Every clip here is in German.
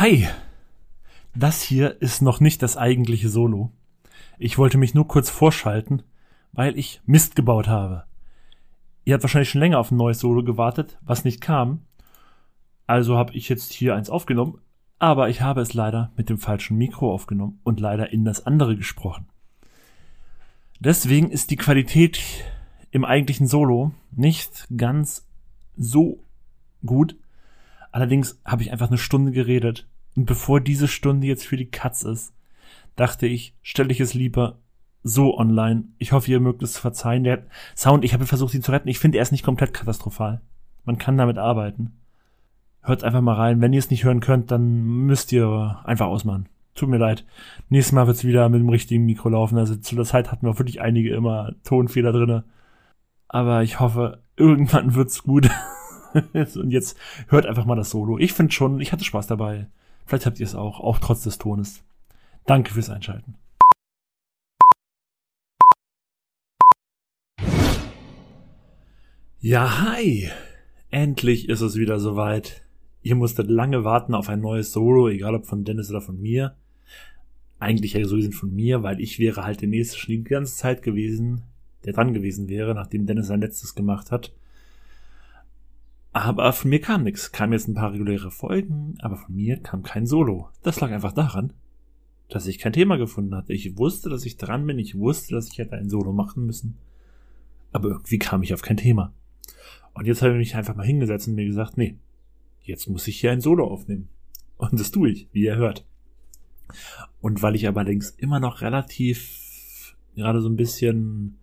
Hi! Das hier ist noch nicht das eigentliche Solo. Ich wollte mich nur kurz vorschalten, weil ich Mist gebaut habe. Ihr habt wahrscheinlich schon länger auf ein neues Solo gewartet, was nicht kam. Also habe ich jetzt hier eins aufgenommen, aber ich habe es leider mit dem falschen Mikro aufgenommen und leider in das andere gesprochen. Deswegen ist die Qualität im eigentlichen Solo nicht ganz so gut. Allerdings habe ich einfach eine Stunde geredet und bevor diese Stunde jetzt für die Katz ist, dachte ich, stelle ich es lieber so online. Ich hoffe, ihr mögt es verzeihen. Der Sound, ich habe versucht, ihn zu retten. Ich finde, er ist nicht komplett katastrophal. Man kann damit arbeiten. Hört einfach mal rein. Wenn ihr es nicht hören könnt, dann müsst ihr einfach ausmachen. Tut mir leid. Nächstes Mal wird's wieder mit dem richtigen Mikro laufen. Also zu der Zeit hatten wir wirklich einige immer Tonfehler drinne. Aber ich hoffe, irgendwann wird's gut. Und jetzt hört einfach mal das Solo. Ich finde schon, ich hatte Spaß dabei. Vielleicht habt ihr es auch, auch trotz des Tones. Danke fürs Einschalten. Ja, hi! Endlich ist es wieder soweit. Ihr musstet lange warten auf ein neues Solo, egal ob von Dennis oder von mir. Eigentlich ja sowieso von mir, weil ich wäre halt der nächste schon die ganze Zeit gewesen, der dran gewesen wäre, nachdem Dennis sein letztes gemacht hat. Aber von mir kam nichts. Kam jetzt ein paar reguläre Folgen, aber von mir kam kein Solo. Das lag einfach daran, dass ich kein Thema gefunden hatte. Ich wusste, dass ich dran bin. Ich wusste, dass ich hätte ein Solo machen müssen. Aber irgendwie kam ich auf kein Thema. Und jetzt habe ich mich einfach mal hingesetzt und mir gesagt, nee, jetzt muss ich hier ein Solo aufnehmen. Und das tue ich, wie ihr hört. Und weil ich allerdings immer noch relativ gerade so ein bisschen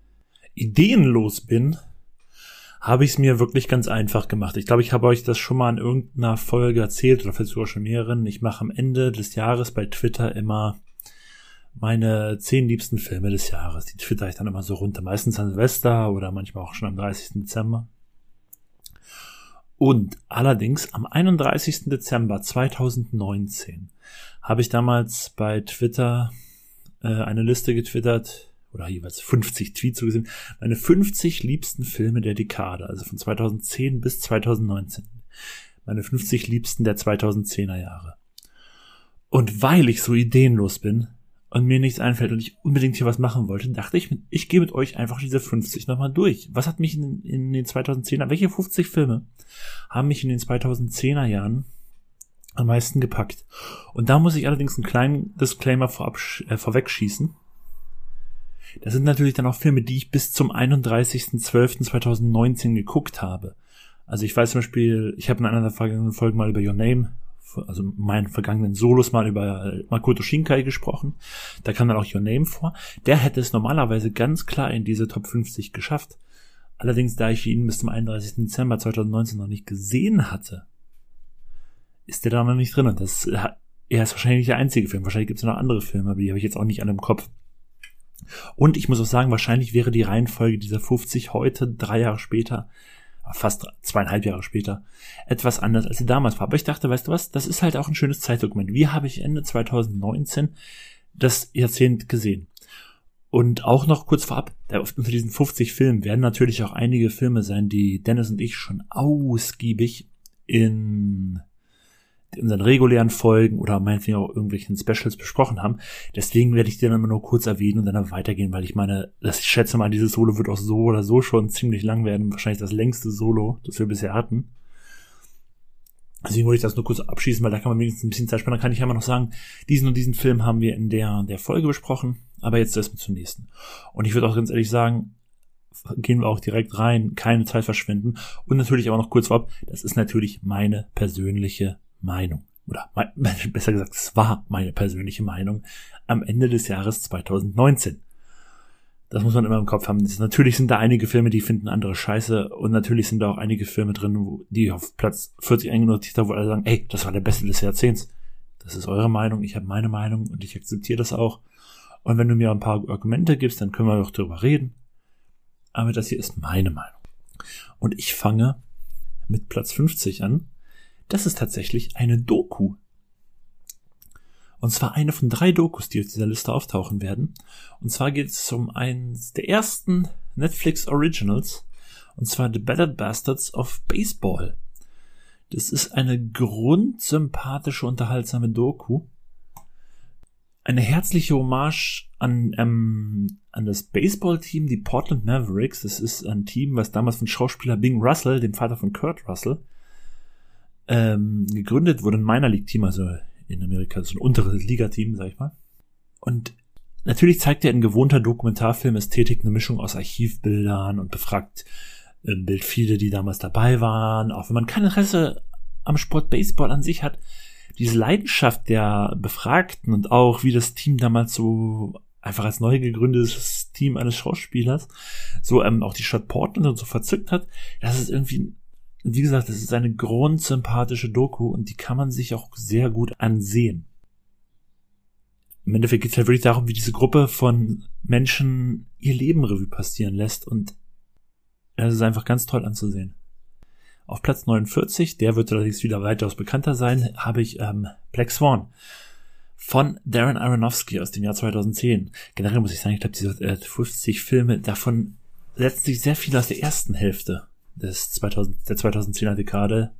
ideenlos bin, habe ich es mir wirklich ganz einfach gemacht. Ich glaube, ich habe euch das schon mal in irgendeiner Folge erzählt oder vielleicht sogar schon mehreren. Ich mache am Ende des Jahres bei Twitter immer meine zehn liebsten Filme des Jahres. Die twitter ich dann immer so runter. Meistens an Silvester oder manchmal auch schon am 30. Dezember. Und allerdings am 31. Dezember 2019 habe ich damals bei Twitter äh, eine Liste getwittert oder jeweils 50 Tweets zugesehen, meine 50 liebsten Filme der Dekade, also von 2010 bis 2019. Meine 50 liebsten der 2010er Jahre. Und weil ich so ideenlos bin und mir nichts einfällt und ich unbedingt hier was machen wollte, dachte ich, ich gehe mit euch einfach diese 50 nochmal durch. Was hat mich in, in den 2010er, welche 50 Filme haben mich in den 2010er Jahren am meisten gepackt? Und da muss ich allerdings einen kleinen Disclaimer vorab, äh, vorwegschießen das sind natürlich dann auch Filme, die ich bis zum 31.12.2019 geguckt habe. Also ich weiß zum Beispiel, ich habe in einer der vergangenen Folgen mal über Your Name, also meinen vergangenen Solos mal über äh, Makoto Shinkai gesprochen. Da kam dann auch Your Name vor. Der hätte es normalerweise ganz klar in diese Top 50 geschafft. Allerdings, da ich ihn bis zum 31. Dezember 2019 noch nicht gesehen hatte, ist der da noch nicht drin. Und das, er ist wahrscheinlich nicht der einzige Film. Wahrscheinlich gibt es noch andere Filme, aber die habe ich jetzt auch nicht alle im Kopf. Und ich muss auch sagen, wahrscheinlich wäre die Reihenfolge dieser 50 heute, drei Jahre später, fast zweieinhalb Jahre später, etwas anders, als sie damals war. Aber ich dachte, weißt du was, das ist halt auch ein schönes Zeitdokument. Wie habe ich Ende 2019 das Jahrzehnt gesehen? Und auch noch kurz vorab, unter diesen 50 Filmen werden natürlich auch einige Filme sein, die Dennis und ich schon ausgiebig in unseren regulären Folgen oder meinetwegen auch irgendwelchen Specials besprochen haben. Deswegen werde ich dir dann immer nur kurz erwähnen und dann weitergehen, weil ich meine, das, ich schätze mal, dieses Solo wird auch so oder so schon ziemlich lang werden. Wahrscheinlich das längste Solo, das wir bisher hatten. Deswegen wollte ich das nur kurz abschließen, weil da kann man wenigstens ein bisschen Zeit sparen. Dann kann ich einmal noch sagen, diesen und diesen Film haben wir in der, der Folge besprochen, aber jetzt erstmal zum nächsten. Und ich würde auch ganz ehrlich sagen, gehen wir auch direkt rein, keine Zeit verschwenden. Und natürlich aber noch kurz vorab, das ist natürlich meine persönliche Meinung, oder besser gesagt, es war meine persönliche Meinung am Ende des Jahres 2019. Das muss man immer im Kopf haben. Natürlich sind da einige Filme, die finden andere scheiße und natürlich sind da auch einige Filme drin, die auf Platz 40 eingenotiert haben, wo alle sagen, ey, das war der beste des Jahrzehnts. Das ist eure Meinung, ich habe meine Meinung und ich akzeptiere das auch. Und wenn du mir ein paar Argumente gibst, dann können wir doch darüber reden. Aber das hier ist meine Meinung. Und ich fange mit Platz 50 an. Das ist tatsächlich eine Doku. Und zwar eine von drei Dokus, die auf dieser Liste auftauchen werden. Und zwar geht es um eins der ersten Netflix Originals. Und zwar The Battered Bastards of Baseball. Das ist eine grundsympathische, unterhaltsame Doku. Eine herzliche Hommage an, ähm, an das Baseballteam, die Portland Mavericks. Das ist ein Team, was damals von Schauspieler Bing Russell, dem Vater von Kurt Russell, ähm, gegründet wurde. Ein Minor League Team, also in Amerika, so ein unteres Ligateam, sag ich mal. Und natürlich zeigt er in gewohnter Dokumentarfilm-Ästhetik eine Mischung aus Archivbildern und befragt im Bild viele, die damals dabei waren. Auch wenn man kein Interesse am Sport Baseball an sich hat, diese Leidenschaft der Befragten und auch wie das Team damals so einfach als neu gegründetes Team eines Schauspielers so ähm, auch die Stadt Portland und so verzückt hat, das ist irgendwie, wie gesagt, das ist eine grundsympathische Doku und die kann man sich auch sehr gut ansehen. Im Endeffekt geht es halt wirklich darum, wie diese Gruppe von Menschen ihr Leben Revue passieren lässt und es ist einfach ganz toll anzusehen. Auf Platz 49, der wird allerdings wieder weitaus bekannter sein, habe ich ähm, Black Swan von Darren Aronofsky aus dem Jahr 2010. Generell muss ich sagen, ich glaube, diese äh, 50 Filme, davon setzen sich sehr viel aus der ersten Hälfte des 2000, der 2010er Dekade.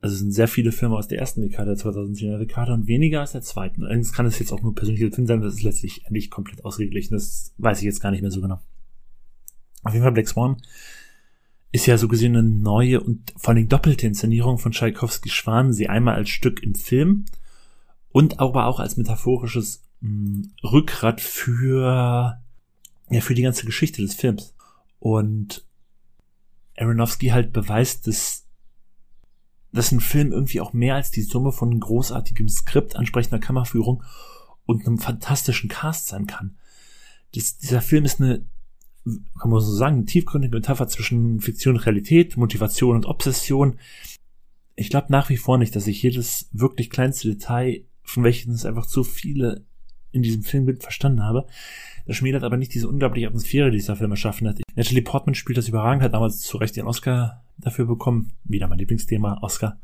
Also es sind sehr viele Filme aus der ersten Dekade der 2010er Dekade und weniger aus der zweiten. Allerdings kann es jetzt auch nur persönliche Film sein, das ist letztlich endlich komplett ausgeglichen. Das weiß ich jetzt gar nicht mehr so genau. Auf jeden Fall Black Swan ist ja so gesehen eine neue und vor allem doppelte Inszenierung von Tchaikovsky Schwan. Sie einmal als Stück im Film und aber auch als metaphorisches mh, hm, Rückgrat für, ja, für die ganze Geschichte des Films. Und Aronofsky halt beweist, dass, dass ein Film irgendwie auch mehr als die Summe von großartigem Skript, ansprechender Kammerführung und einem fantastischen Cast sein kann. Das, dieser Film ist eine kann man so sagen, eine tiefgründige Metapher zwischen Fiktion und Realität, Motivation und Obsession. Ich glaube nach wie vor nicht, dass ich jedes wirklich kleinste Detail, von welchen es einfach zu viele in diesem Filmbild verstanden habe. Das schmälert aber nicht diese unglaubliche Atmosphäre, die dieser Film erschaffen hat. Natalie Portman spielt das überragend, hat damals zu Recht den Oscar dafür bekommen. Wieder mein Lieblingsthema, Oscar.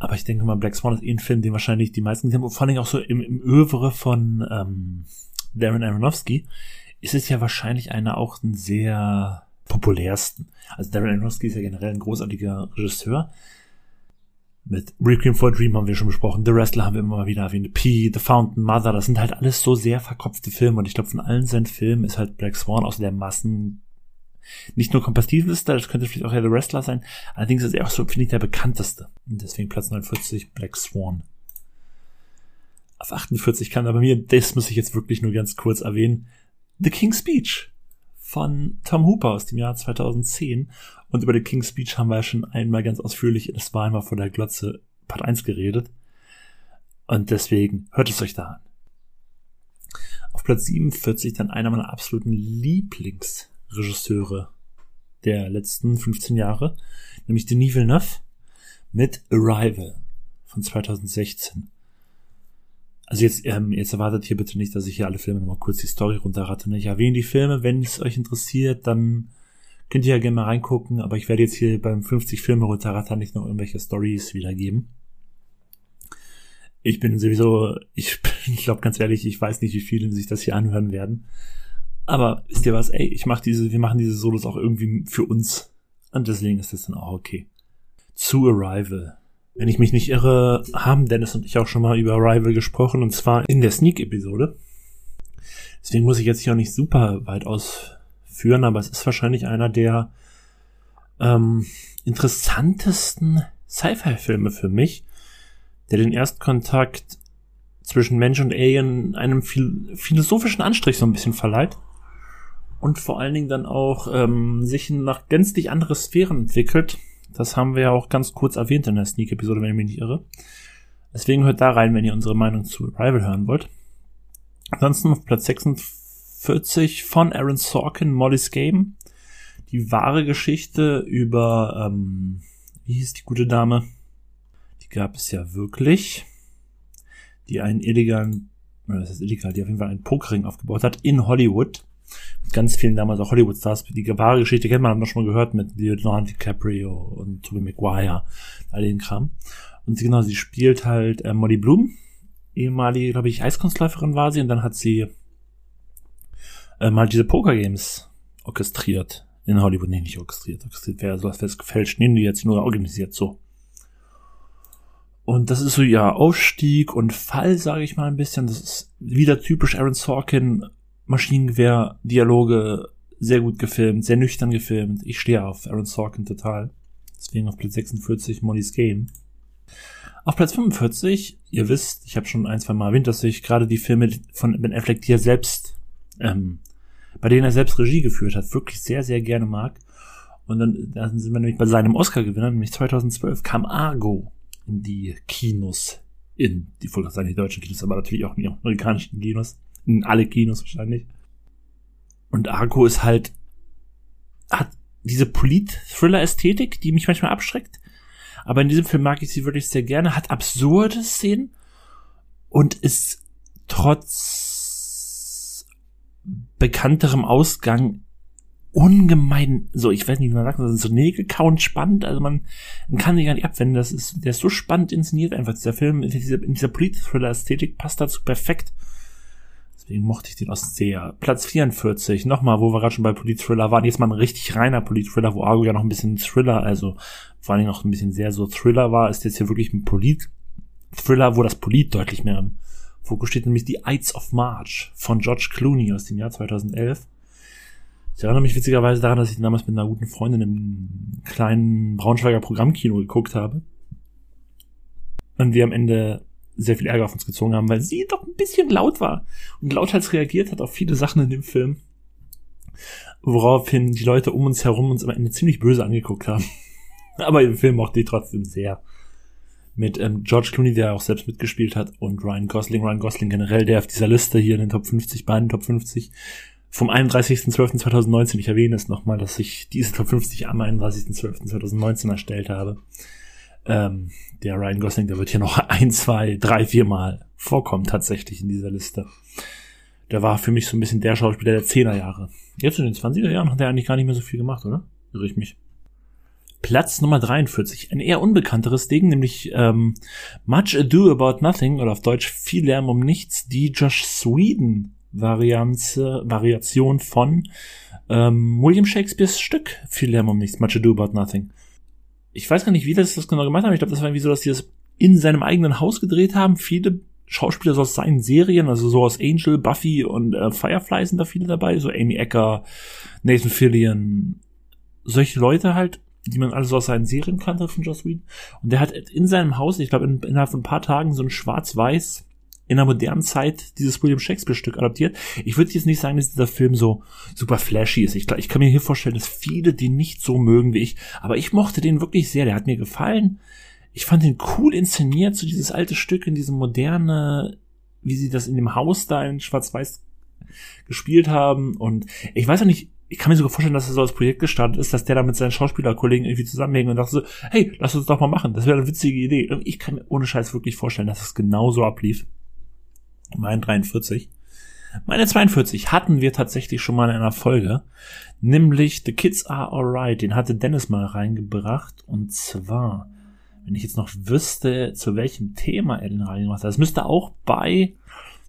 Aber ich denke mal, Black Swan ist eh ein Film, den wahrscheinlich die meisten gesehen haben. Vor allem auch so im, im Övre von ähm, Darren Aronofsky ist es ja wahrscheinlich einer auch ein sehr populärsten. Also Darren Aronofsky ist ja generell ein großartiger Regisseur. Mit Requiem for a Dream haben wir schon besprochen, The Wrestler haben wir immer mal wieder erwähnt, P, The Fountain, Mother, das sind halt alles so sehr verkopfte Filme und ich glaube von allen seinen Filmen ist halt Black Swan außer der Massen nicht nur kompatibelste, das könnte vielleicht auch ja The Wrestler sein, allerdings ist er auch so, finde ich, der bekannteste. Und deswegen Platz 49, Black Swan. Auf 48 kann aber mir, das muss ich jetzt wirklich nur ganz kurz erwähnen, The King's Speech von Tom Hooper aus dem Jahr 2010. Und über The King's Speech haben wir ja schon einmal ganz ausführlich, das war einmal vor der Glotze Part 1 geredet. Und deswegen hört es euch da an. Auf Platz 47 dann einer meiner absoluten Lieblingsregisseure der letzten 15 Jahre, nämlich Denis Villeneuve mit Arrival von 2016. Also jetzt, ähm, jetzt erwartet hier bitte nicht, dass ich hier alle Filme nochmal kurz die Story runterratte. Ne? Ich erwähne die Filme, wenn es euch interessiert, dann könnt ihr ja gerne mal reingucken, aber ich werde jetzt hier beim 50 Filme runterrattern nicht noch irgendwelche Stories wiedergeben. Ich bin sowieso, ich, ich glaube ganz ehrlich, ich weiß nicht, wie viele sich das hier anhören werden. Aber wisst ihr was, ey, ich mach diese, wir machen diese Solos auch irgendwie für uns. Und deswegen ist das dann auch okay. Zu Arrival. Wenn ich mich nicht irre, haben Dennis und ich auch schon mal über Arrival gesprochen und zwar in der Sneak-Episode. Deswegen muss ich jetzt hier auch nicht super weit ausführen, aber es ist wahrscheinlich einer der ähm, interessantesten Sci-Fi-Filme für mich, der den Erstkontakt zwischen Mensch und Alien einem philosophischen Anstrich so ein bisschen verleiht und vor allen Dingen dann auch ähm, sich nach gänzlich andere Sphären entwickelt, das haben wir ja auch ganz kurz erwähnt in der Sneak-Episode, wenn ich mich nicht irre. Deswegen hört da rein, wenn ihr unsere Meinung zu Rival hören wollt. Ansonsten auf Platz 46 von Aaron Sorkin, Molly's Game. Die wahre Geschichte über, ähm, wie hieß die gute Dame? Die gab es ja wirklich. Die einen illegalen, oder das ist illegal, die auf jeden Fall einen Pokering aufgebaut hat in Hollywood mit ganz vielen damals auch Hollywood-Stars. Die wahre Geschichte kennt man, haben wir schon mal gehört mit Leonardo DiCaprio und Tobey Maguire, all den Kram. Und sie, genau, sie spielt halt äh, Molly Bloom, ehemalige, glaube ich, Eiskunstläuferin war sie und dann hat sie äh, mal diese Poker-Games orchestriert In Hollywood nee, nicht orchestriert. Orchestriert wäre so, als wäre es gefälscht. Nehmen die jetzt nur organisiert so. Und das ist so, ja, Aufstieg und Fall, sage ich mal ein bisschen. Das ist wieder typisch Aaron Sorkin, Maschinengewehr, Dialoge, sehr gut gefilmt, sehr nüchtern gefilmt. Ich stehe auf Aaron Sorkin total. Deswegen auf Platz 46 Molly's Game. Auf Platz 45, ihr wisst, ich habe schon ein, zwei Mal erwähnt, dass ich gerade die Filme von Ben Affleck, die er selbst, ähm, bei denen er selbst Regie geführt hat, wirklich sehr, sehr gerne mag. Und dann, dann sind wir nämlich bei seinem Oscar-Gewinner, nämlich 2012 kam Argo in die Kinos. In die, die deutschen Kinos, aber natürlich auch in die amerikanischen Kinos. In alle Kinos wahrscheinlich. Und Argo ist halt, hat diese Polit-Thriller-Ästhetik, die mich manchmal abschreckt. Aber in diesem Film mag ich sie wirklich sehr gerne, hat absurde Szenen und ist trotz bekannterem Ausgang ungemein, so, ich weiß nicht, wie man sagt, das ist so Nägelkauen spannend, also man, man kann sich gar nicht abwenden, das ist, der ist so spannend inszeniert einfach, dieser Film, in dieser, dieser Polit-Thriller-Ästhetik passt dazu perfekt. Deswegen mochte ich den auch sehr. Platz 44, nochmal, wo wir gerade schon bei Polit-Thriller waren, jetzt mal ein richtig reiner Polit-Thriller, wo Argo ja noch ein bisschen Thriller, also vor allen Dingen auch ein bisschen sehr so Thriller war, ist jetzt hier wirklich ein Polit-Thriller, wo das Polit deutlich mehr im Fokus steht, nämlich die Ides of March von George Clooney aus dem Jahr 2011. Ich erinnere mich witzigerweise daran, dass ich damals mit einer guten Freundin im kleinen Braunschweiger Programmkino geguckt habe. Und wir am Ende sehr viel Ärger auf uns gezogen haben, weil sie doch ein bisschen laut war und lauthals reagiert hat auf viele Sachen in dem Film. Woraufhin die Leute um uns herum uns am Ende ziemlich böse angeguckt haben. Aber im Film mochte ich trotzdem sehr. Mit ähm, George Clooney, der auch selbst mitgespielt hat, und Ryan Gosling. Ryan Gosling generell, der auf dieser Liste hier in den Top 50, beiden Top 50 vom 31.12.2019, ich erwähne es nochmal, dass ich diese Top 50 am 31.12.2019 erstellt habe. Ähm, der Ryan Gosling, der wird hier noch ein, zwei, drei, vier Mal vorkommen tatsächlich in dieser Liste. Der war für mich so ein bisschen der Schauspieler der 10er Jahre. Jetzt in den 20er Jahren hat er eigentlich gar nicht mehr so viel gemacht, oder? Irre ich mich. Platz Nummer 43, ein eher unbekannteres Ding, nämlich ähm, Much Ado About Nothing oder auf Deutsch Viel Lärm um Nichts, die Josh Sweden Variante, Variation von ähm, William Shakespeares Stück Viel Lärm um Nichts, Much Ado About Nothing ich weiß gar nicht, wie das das genau gemacht haben. Ich glaube, das war irgendwie so, dass die das in seinem eigenen Haus gedreht haben. Viele Schauspieler so aus seinen Serien, also so aus Angel, Buffy und äh, Firefly sind da viele dabei, so Amy Ecker, Nathan Fillion, solche Leute halt, die man alle so aus seinen Serien kannte von Joss Whedon. Und der hat in seinem Haus, ich glaube, in, innerhalb von ein paar Tagen so ein schwarz-weiß in der modernen Zeit dieses William Shakespeare-Stück adaptiert. Ich würde jetzt nicht sagen, dass dieser Film so super flashy ist. Ich, ich kann mir hier vorstellen, dass viele den nicht so mögen wie ich, aber ich mochte den wirklich sehr. Der hat mir gefallen. Ich fand den cool inszeniert, so dieses alte Stück in diesem moderne, wie sie das in dem Haus da in Schwarz-Weiß gespielt haben. Und ich weiß auch nicht, ich kann mir sogar vorstellen, dass er so als Projekt gestartet ist, dass der da mit seinen Schauspielerkollegen irgendwie zusammenhängt und dachte so, hey, lass uns doch mal machen. Das wäre eine witzige Idee. Und ich kann mir ohne Scheiß wirklich vorstellen, dass es genau so ablief. Mein 43. Meine 42 hatten wir tatsächlich schon mal in einer Folge, nämlich The Kids Are Alright. Den hatte Dennis mal reingebracht und zwar, wenn ich jetzt noch wüsste, zu welchem Thema er den reingebracht hat. Das müsste auch bei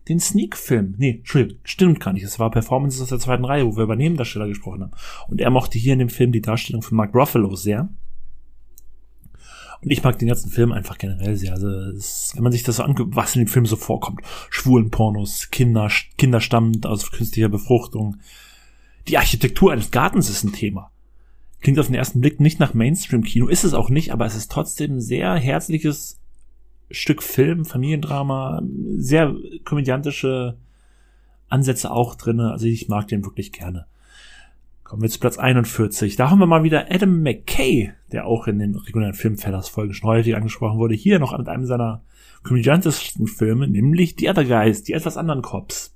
den Sneak-Film. Nee, Entschuldigung, stimmt gar nicht. Es war Performances aus der zweiten Reihe, wo wir über Nebendarsteller gesprochen haben. Und er mochte hier in dem Film die Darstellung von Mark Ruffalo sehr. Und ich mag den ganzen Film einfach generell sehr. Also, es, wenn man sich das so anguckt, was in dem Film so vorkommt. Schwulen Pornos, Kinder, Kinder stammend aus künstlicher Befruchtung. Die Architektur eines Gartens ist ein Thema. Klingt auf den ersten Blick nicht nach Mainstream-Kino, ist es auch nicht, aber es ist trotzdem sehr herzliches Stück Film, Familiendrama, sehr komödiantische Ansätze auch drinne. Also ich mag den wirklich gerne. Kommen wir zu Platz 41. Da haben wir mal wieder Adam McKay, der auch in den regulären Filmfellers-Folgen schon häufig angesprochen wurde, hier noch mit einem seiner komödiantischsten Filme, nämlich The Other Guys, die etwas anderen Cops.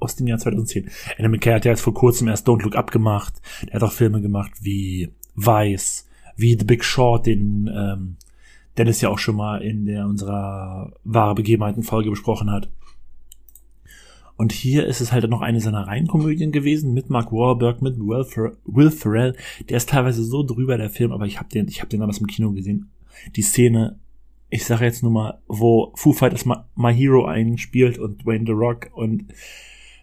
Aus dem Jahr 2010. Adam McKay hat ja jetzt vor kurzem erst Don't Look Up gemacht. Der hat auch Filme gemacht wie Vice, wie The Big Short, den ähm, Dennis ja auch schon mal in der unserer wahre Begebenheiten Folge besprochen hat. Und hier ist es halt noch eine seiner Reihenkomödien gewesen mit Mark Wahlberg, mit Will, Fer Will Ferrell. Der ist teilweise so drüber, der Film, aber ich habe den, ich habe den damals im Kino gesehen. Die Szene, ich sage jetzt nur mal, wo Foo Fighters My, My Hero einspielt und Dwayne The Rock und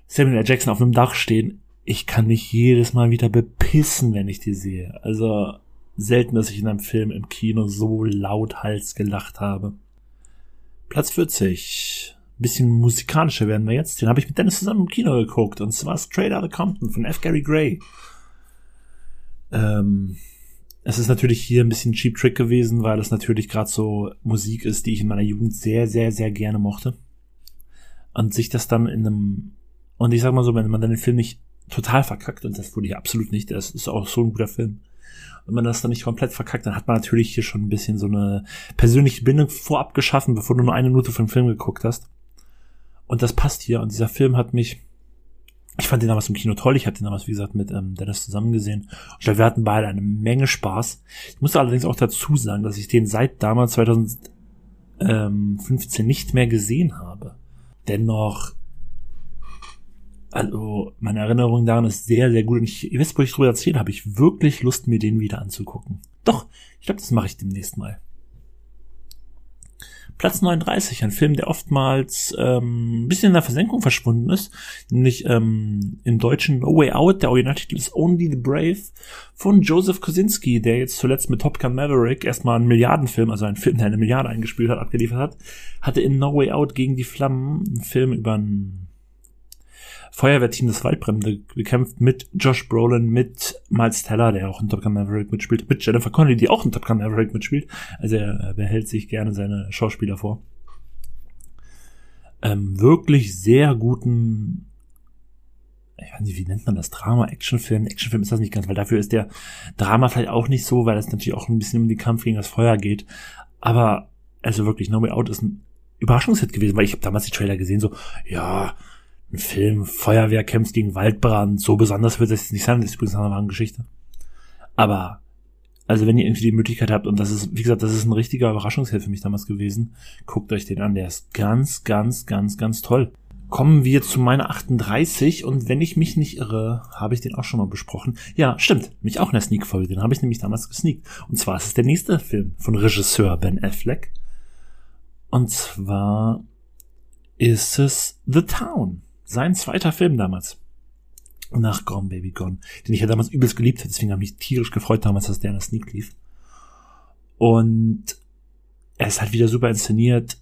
Samuel L. Jackson auf einem Dach stehen. ich kann mich jedes Mal wieder bepissen, wenn ich die sehe. Also selten, dass ich in einem Film im Kino so lauthals gelacht habe. Platz 40. Bisschen musikalischer werden wir jetzt. Den habe ich mit Dennis zusammen im Kino geguckt. Und zwar Straight Outta Compton von F. Gary Gray. Ähm, es ist natürlich hier ein bisschen Cheap Trick gewesen, weil es natürlich gerade so Musik ist, die ich in meiner Jugend sehr, sehr, sehr gerne mochte. Und sich das dann in einem, und ich sag mal so, wenn man dann den Film nicht total verkackt und das wurde hier absolut nicht. Das ist auch so ein guter Film. Wenn man das dann nicht komplett verkackt, dann hat man natürlich hier schon ein bisschen so eine persönliche Bindung vorab geschaffen, bevor du nur eine Minute von dem Film geguckt hast. Und das passt hier. Und dieser Film hat mich, ich fand den damals im Kino toll. Ich habe den damals, wie gesagt, mit ähm, Dennis zusammen gesehen. Und wir hatten beide eine Menge Spaß. Ich muss allerdings auch dazu sagen, dass ich den seit damals 2015 nicht mehr gesehen habe. Dennoch also meine Erinnerung daran ist sehr, sehr gut. Und ich, ihr wisst, wo ich drüber erzähle, habe ich wirklich Lust, mir den wieder anzugucken. Doch, ich glaube, das mache ich demnächst mal. Platz 39, ein Film, der oftmals ähm, ein bisschen in der Versenkung verschwunden ist, nämlich ähm, im deutschen No Way Out, der Originaltitel ist Only the Brave von Joseph Kosinski, der jetzt zuletzt mit Top Gun Maverick erstmal einen Milliardenfilm, also einen Film, der eine Milliarde eingespielt hat, abgeliefert hat, hatte in No Way Out gegen die Flammen einen Film über einen Feuerwehrteam des Waldbrände gekämpft mit Josh Brolin, mit Miles Teller, der auch in Top Gun Maverick mitspielt, mit Jennifer Connelly, die auch in Top Gun Maverick mitspielt. Also er behält sich gerne seine Schauspieler vor. Ähm, wirklich sehr guten, ich weiß nicht, wie nennt man das? Drama, Actionfilm? Actionfilm ist das nicht ganz, weil dafür ist der Drama vielleicht auch nicht so, weil es natürlich auch ein bisschen um den Kampf gegen das Feuer geht. Aber also wirklich, No Way Out ist ein Überraschungshit gewesen, weil ich habe damals die Trailer gesehen, so, ja, ein Film, Feuerwehr kämpft gegen Waldbrand, so besonders wird es nicht sein, das ist übrigens eine wahre Geschichte. Aber, also wenn ihr irgendwie die Möglichkeit habt, und das ist, wie gesagt, das ist ein richtiger Überraschungsheld für mich damals gewesen, guckt euch den an, der ist ganz, ganz, ganz, ganz toll. Kommen wir zu meiner 38 und wenn ich mich nicht irre, habe ich den auch schon mal besprochen. Ja, stimmt, mich auch in der Sneak-Folge, den habe ich nämlich damals gesneakt. Und zwar ist es der nächste Film von Regisseur Ben Affleck. Und zwar ist es The Town sein zweiter Film damals. Nach Gone Baby Gone, den ich ja damals übelst geliebt habe, deswegen habe ich mich tierisch gefreut damals, dass der in der Sneak lief. Und er ist halt wieder super inszeniert,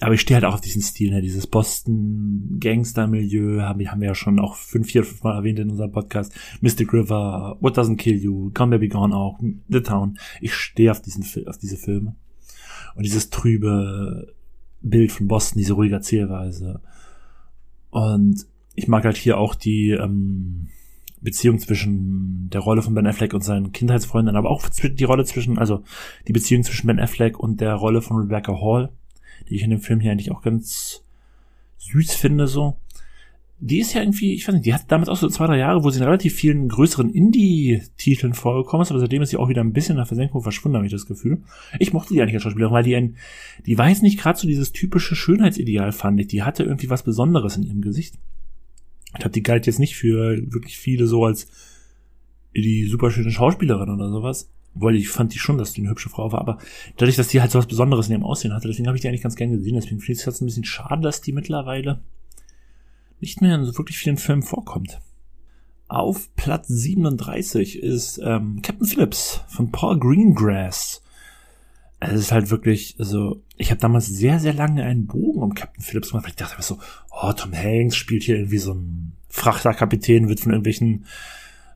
aber ich stehe halt auch auf diesen Stil, ne? dieses Boston Gangster-Milieu, haben, haben wir ja schon auch fünf, vier, fünf Mal erwähnt in unserem Podcast. Mystic River, What Doesn't Kill You, Gone Baby Gone auch, The Town. Ich stehe auf diesen, auf diese Filme. Und dieses trübe Bild von Boston, diese ruhige Erzählweise. Und ich mag halt hier auch die ähm, Beziehung zwischen der Rolle von Ben Affleck und seinen Kindheitsfreunden, aber auch die Rolle zwischen, also die Beziehung zwischen Ben Affleck und der Rolle von Rebecca Hall, die ich in dem Film hier eigentlich auch ganz süß finde, so die ist ja irgendwie, ich weiß nicht, die hat damals auch so zwei, drei Jahre, wo sie in relativ vielen größeren Indie-Titeln vorgekommen ist, aber seitdem ist sie auch wieder ein bisschen in der Versenkung verschwunden, habe ich das Gefühl. Ich mochte die eigentlich als Schauspielerin, weil die ein, die war jetzt nicht gerade so dieses typische Schönheitsideal, fand ich. Die hatte irgendwie was Besonderes in ihrem Gesicht. Ich glaube, die galt jetzt nicht für wirklich viele so als die super schöne Schauspielerin oder sowas. Weil ich fand die schon, dass die eine hübsche Frau war, aber dadurch, dass die halt so was Besonderes in ihrem Aussehen hatte, deswegen habe ich die eigentlich ganz gerne gesehen. Deswegen finde ich es jetzt ein bisschen schade, dass die mittlerweile nicht mehr in so wirklich vielen Filmen vorkommt. Auf Platz 37 ist ähm, Captain Phillips von Paul Greengrass. Es ist halt wirklich, also ich habe damals sehr, sehr lange einen Bogen um Captain Phillips gemacht. Ich dachte mir so, oh, Tom Hanks spielt hier irgendwie so ein Frachterkapitän, wird von irgendwelchen,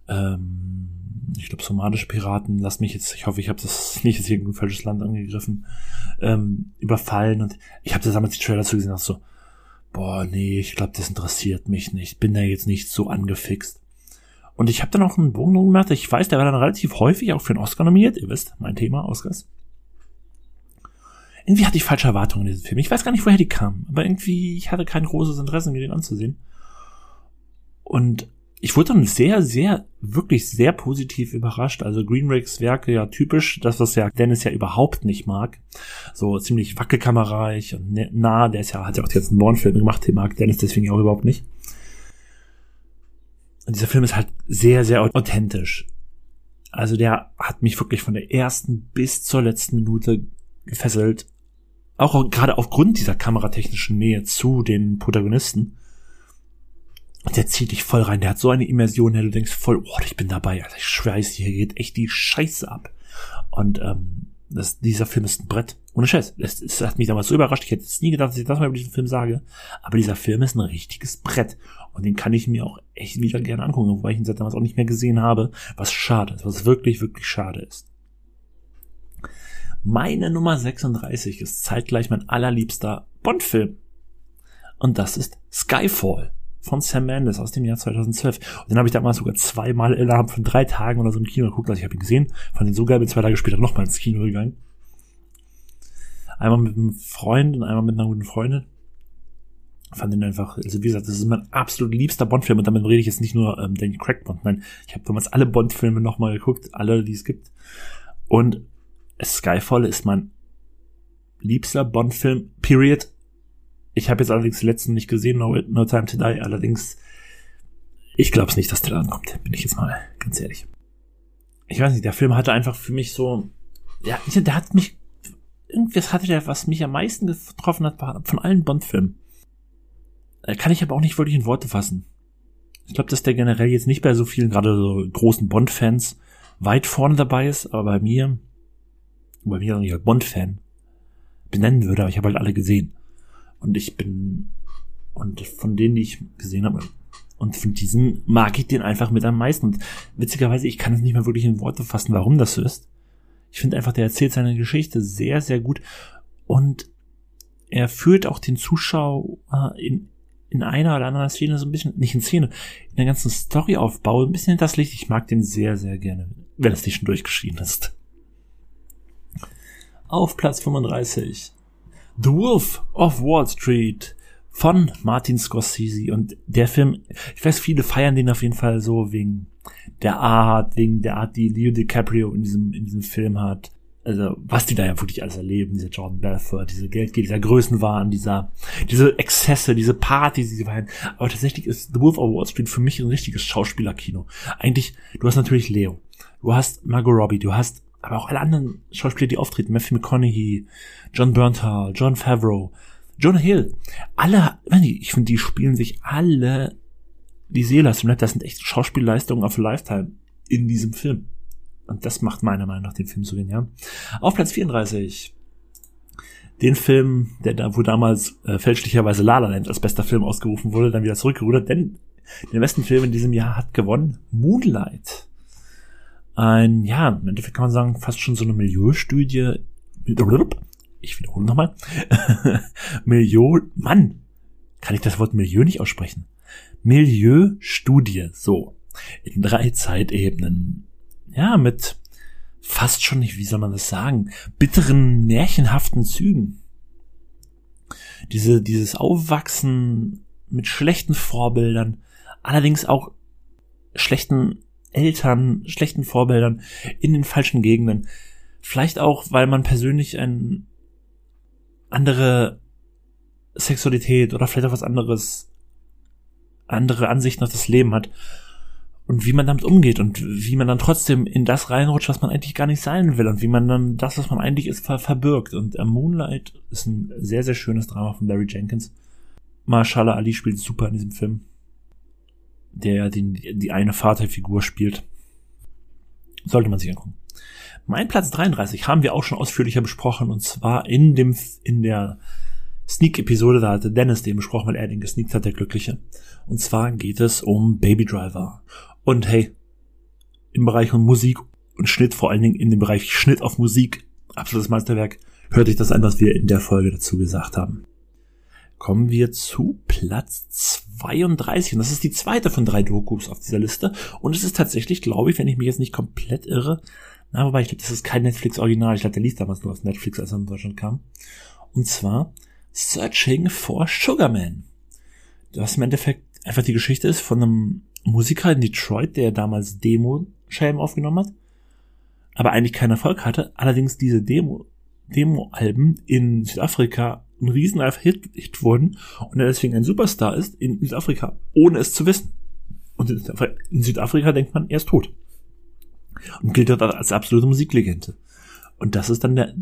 ähm, ich glaube, somatische Piraten, lass mich jetzt, ich hoffe, ich habe das nicht jetzt irgendein falsches Land angegriffen, ähm, überfallen. Und ich habe da damals die Trailer zugesehen und so, boah, nee, ich glaube, das interessiert mich nicht. Bin da jetzt nicht so angefixt. Und ich habe dann auch einen Bogen gemacht. Ich weiß, der war dann relativ häufig auch für einen Oscar nominiert. Ihr wisst, mein Thema, Oscars. Irgendwie hatte ich falsche Erwartungen in diesem Film. Ich weiß gar nicht, woher die kamen. Aber irgendwie, ich hatte kein großes Interesse, mir den anzusehen. Und ich wurde dann sehr, sehr, wirklich sehr positiv überrascht. Also Greenricks Werke ja typisch, das was ja Dennis ja überhaupt nicht mag. So ziemlich wackelkammerreich und ne, nah, der ist ja, hat ja auch jetzt einen Born-Film gemacht, den mag Dennis deswegen auch überhaupt nicht. Und dieser Film ist halt sehr, sehr authentisch. Also der hat mich wirklich von der ersten bis zur letzten Minute gefesselt. Auch gerade aufgrund dieser kameratechnischen Nähe zu den Protagonisten der zieht dich voll rein. Der hat so eine Immersion, der du denkst voll, oh, ich bin dabei. Also ich schweiß, hier geht echt die Scheiße ab. Und ähm, das, dieser Film ist ein Brett. Ohne Scheiß. Das, das hat mich damals so überrascht. Ich hätte es nie gedacht, dass ich das mal über diesen Film sage. Aber dieser Film ist ein richtiges Brett. Und den kann ich mir auch echt wieder gerne angucken, wobei ich ihn seit damals auch nicht mehr gesehen habe. Was schade ist. Was wirklich, wirklich schade ist. Meine Nummer 36 ist zeitgleich mein allerliebster Bond-Film. Und das ist Skyfall von Sam Mendes aus dem Jahr 2012. Und den habe ich damals sogar zweimal innerhalb von drei Tagen oder so im Kino geguckt. Also ich habe ihn gesehen, fand ihn so geil, bin zwei Tage später nochmal ins Kino gegangen. Einmal mit einem Freund und einmal mit einer guten Freundin. Fand ihn einfach, also wie gesagt, das ist mein absolut liebster Bond-Film und damit rede ich jetzt nicht nur ähm, Danny Craig Bond, nein, ich habe damals alle Bond-Filme nochmal geguckt, alle, die es gibt. Und Skyfall ist mein liebster Bond-Film, period, ich habe jetzt allerdings den letzten nicht gesehen, No, no Time to Die. Allerdings, ich glaube es nicht, dass der da ankommt. Bin ich jetzt mal ganz ehrlich. Ich weiß nicht, der Film hatte einfach für mich so, ja, der hat mich, irgendwas hatte der, was mich am meisten getroffen hat, von allen Bond-Filmen. Kann ich aber auch nicht wirklich in Worte fassen. Ich glaube, dass der generell jetzt nicht bei so vielen, gerade so großen Bond-Fans, weit vorne dabei ist, aber bei mir, bei mir ich Bond-Fan benennen würde, aber ich habe halt alle gesehen. Und ich bin, und von denen, die ich gesehen habe, und von diesen mag ich den einfach mit am meisten. Und witzigerweise, ich kann es nicht mehr wirklich in Worte fassen, warum das so ist. Ich finde einfach, der erzählt seine Geschichte sehr, sehr gut. Und er führt auch den Zuschauer in, in einer oder anderen Szene so ein bisschen, nicht in Szene, in der ganzen Storyaufbau ein bisschen in das Licht. Ich mag den sehr, sehr gerne, wenn es nicht schon durchgeschrieben ist. Auf Platz 35 The Wolf of Wall Street von Martin Scorsese und der Film, ich weiß, viele feiern den auf jeden Fall so wegen der Art, wegen der Art, die Leo DiCaprio in diesem, in diesem Film hat. Also, was die da ja wirklich alles erleben, diese Jordan Belfort, diese Geldgeber, dieser Größenwahn, dieser, diese Exzesse, diese Partys, die sie feiern. Aber tatsächlich ist The Wolf of Wall Street für mich ein richtiges Schauspielerkino. Eigentlich, du hast natürlich Leo, du hast Margot Robbie, du hast aber auch alle anderen Schauspieler, die auftreten, Matthew McConaughey, John Bernthal, John Favreau, Jonah Hill, alle, ich finde, die spielen sich alle die Seele aus dem Leib. Das sind echt Schauspielleistungen auf Lifetime in diesem Film. Und das macht meiner Meinung nach den Film so genial. Auf Platz 34 den Film, der da, wo damals äh, fälschlicherweise La La Land als bester Film ausgerufen wurde, dann wieder zurückgerudert, denn den besten Film in diesem Jahr hat gewonnen Moonlight ein, ja, im Endeffekt kann man sagen, fast schon so eine Milieustudie. Ich wiederhole nochmal. Milieu, Mann, kann ich das Wort Milieu nicht aussprechen? Milieustudie, so. In drei Zeitebenen. Ja, mit fast schon nicht, wie soll man das sagen, bitteren, märchenhaften Zügen. Diese, dieses Aufwachsen mit schlechten Vorbildern, allerdings auch schlechten Eltern, schlechten Vorbildern in den falschen Gegenden. Vielleicht auch, weil man persönlich ein andere Sexualität oder vielleicht auch was anderes, andere Ansichten auf das Leben hat und wie man damit umgeht und wie man dann trotzdem in das reinrutscht, was man eigentlich gar nicht sein will und wie man dann das, was man eigentlich ist, ver verbirgt. Und äh, Moonlight ist ein sehr, sehr schönes Drama von Larry Jenkins. Marshallah Ali spielt super in diesem Film der den, die eine Vaterfigur spielt. Sollte man sich angucken. Mein Platz 33 haben wir auch schon ausführlicher besprochen und zwar in dem, in der Sneak-Episode, da hatte Dennis den besprochen, weil er den gesneakt hat, der Glückliche. Und zwar geht es um Baby Driver. Und hey, im Bereich von Musik und Schnitt, vor allen Dingen in dem Bereich Schnitt auf Musik, absolutes Meisterwerk, hört euch das an, was wir in der Folge dazu gesagt haben kommen wir zu Platz 32. Und das ist die zweite von drei Dokus auf dieser Liste. Und es ist tatsächlich, glaube ich, wenn ich mich jetzt nicht komplett irre, na, wobei ich glaube, das ist kein Netflix-Original. Ich glaube, der lief damals nur auf Netflix, als er in Deutschland kam. Und zwar Searching for Sugarman. Das im Endeffekt einfach die Geschichte ist von einem Musiker in Detroit, der damals Demo-Scheiben aufgenommen hat, aber eigentlich keinen Erfolg hatte. Allerdings diese Demo, Demo-Alben in Südafrika ein riesen Hit, Hit wurden und er deswegen ein Superstar ist in Südafrika, ohne es zu wissen. Und in Südafrika denkt man, er ist tot. Und gilt dort als absolute Musiklegende. Und das ist dann der,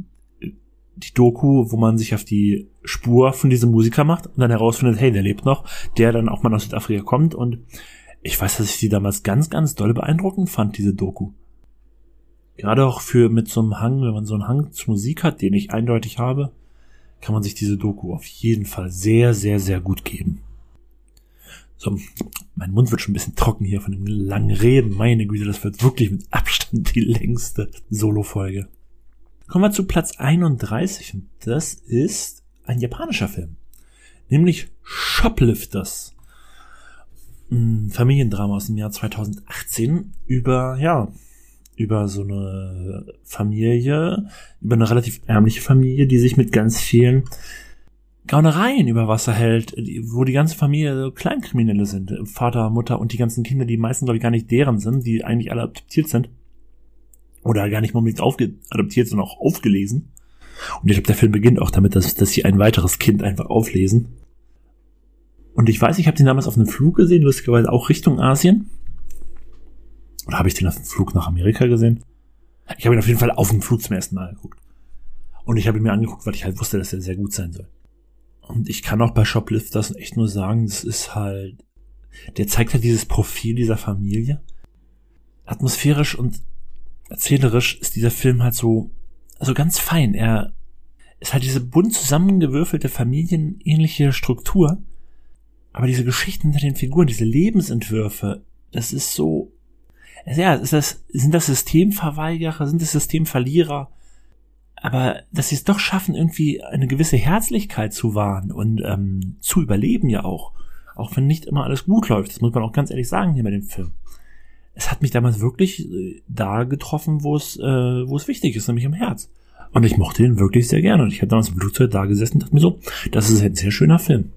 die Doku, wo man sich auf die Spur von diesem Musiker macht und dann herausfindet, hey, der lebt noch, der dann auch mal aus Südafrika kommt und ich weiß, dass ich die damals ganz, ganz doll beeindruckend fand, diese Doku. Gerade auch für mit so einem Hang, wenn man so einen Hang zur Musik hat, den ich eindeutig habe, kann man sich diese Doku auf jeden Fall sehr, sehr, sehr gut geben. So, mein Mund wird schon ein bisschen trocken hier von dem langen Reden. Meine Güte, das wird wirklich mit Abstand die längste Solo-Folge. Kommen wir zu Platz 31 und das ist ein japanischer Film. Nämlich Shoplifters. Ein Familiendrama aus dem Jahr 2018 über, ja, über so eine Familie, über eine relativ ärmliche Familie, die sich mit ganz vielen Gaunereien über Wasser hält, wo die ganze Familie Kleinkriminelle sind. Vater, Mutter und die ganzen Kinder, die meistens, glaube ich, gar nicht deren sind, die eigentlich alle adoptiert sind. Oder gar nicht unbedingt adoptiert, sondern auch aufgelesen. Und ich glaube, der Film beginnt auch damit, dass, dass sie ein weiteres Kind einfach auflesen. Und ich weiß, ich habe den damals auf einem Flug gesehen, lustigerweise auch Richtung Asien. Oder habe ich den auf dem Flug nach Amerika gesehen? Ich habe ihn auf jeden Fall auf dem Flug zum ersten Mal geguckt. Und ich habe ihn mir angeguckt, weil ich halt wusste, dass er sehr gut sein soll. Und ich kann auch bei Shoplifters echt nur sagen, das ist halt, der zeigt halt dieses Profil dieser Familie. Atmosphärisch und erzählerisch ist dieser Film halt so, also ganz fein. Er ist halt diese bunt zusammengewürfelte familienähnliche Struktur. Aber diese Geschichten hinter den Figuren, diese Lebensentwürfe, das ist so, ja, ist das, sind das Systemverweigerer, sind das Systemverlierer? aber dass sie es doch schaffen, irgendwie eine gewisse Herzlichkeit zu wahren und ähm, zu überleben ja auch. Auch wenn nicht immer alles gut läuft. Das muss man auch ganz ehrlich sagen hier bei dem Film. Es hat mich damals wirklich äh, da getroffen, wo es, äh, wo es wichtig ist, nämlich im Herz. Und ich mochte den wirklich sehr gerne. Und ich habe damals im Flugzeug da gesessen und dachte mir so, das ist ein sehr schöner Film.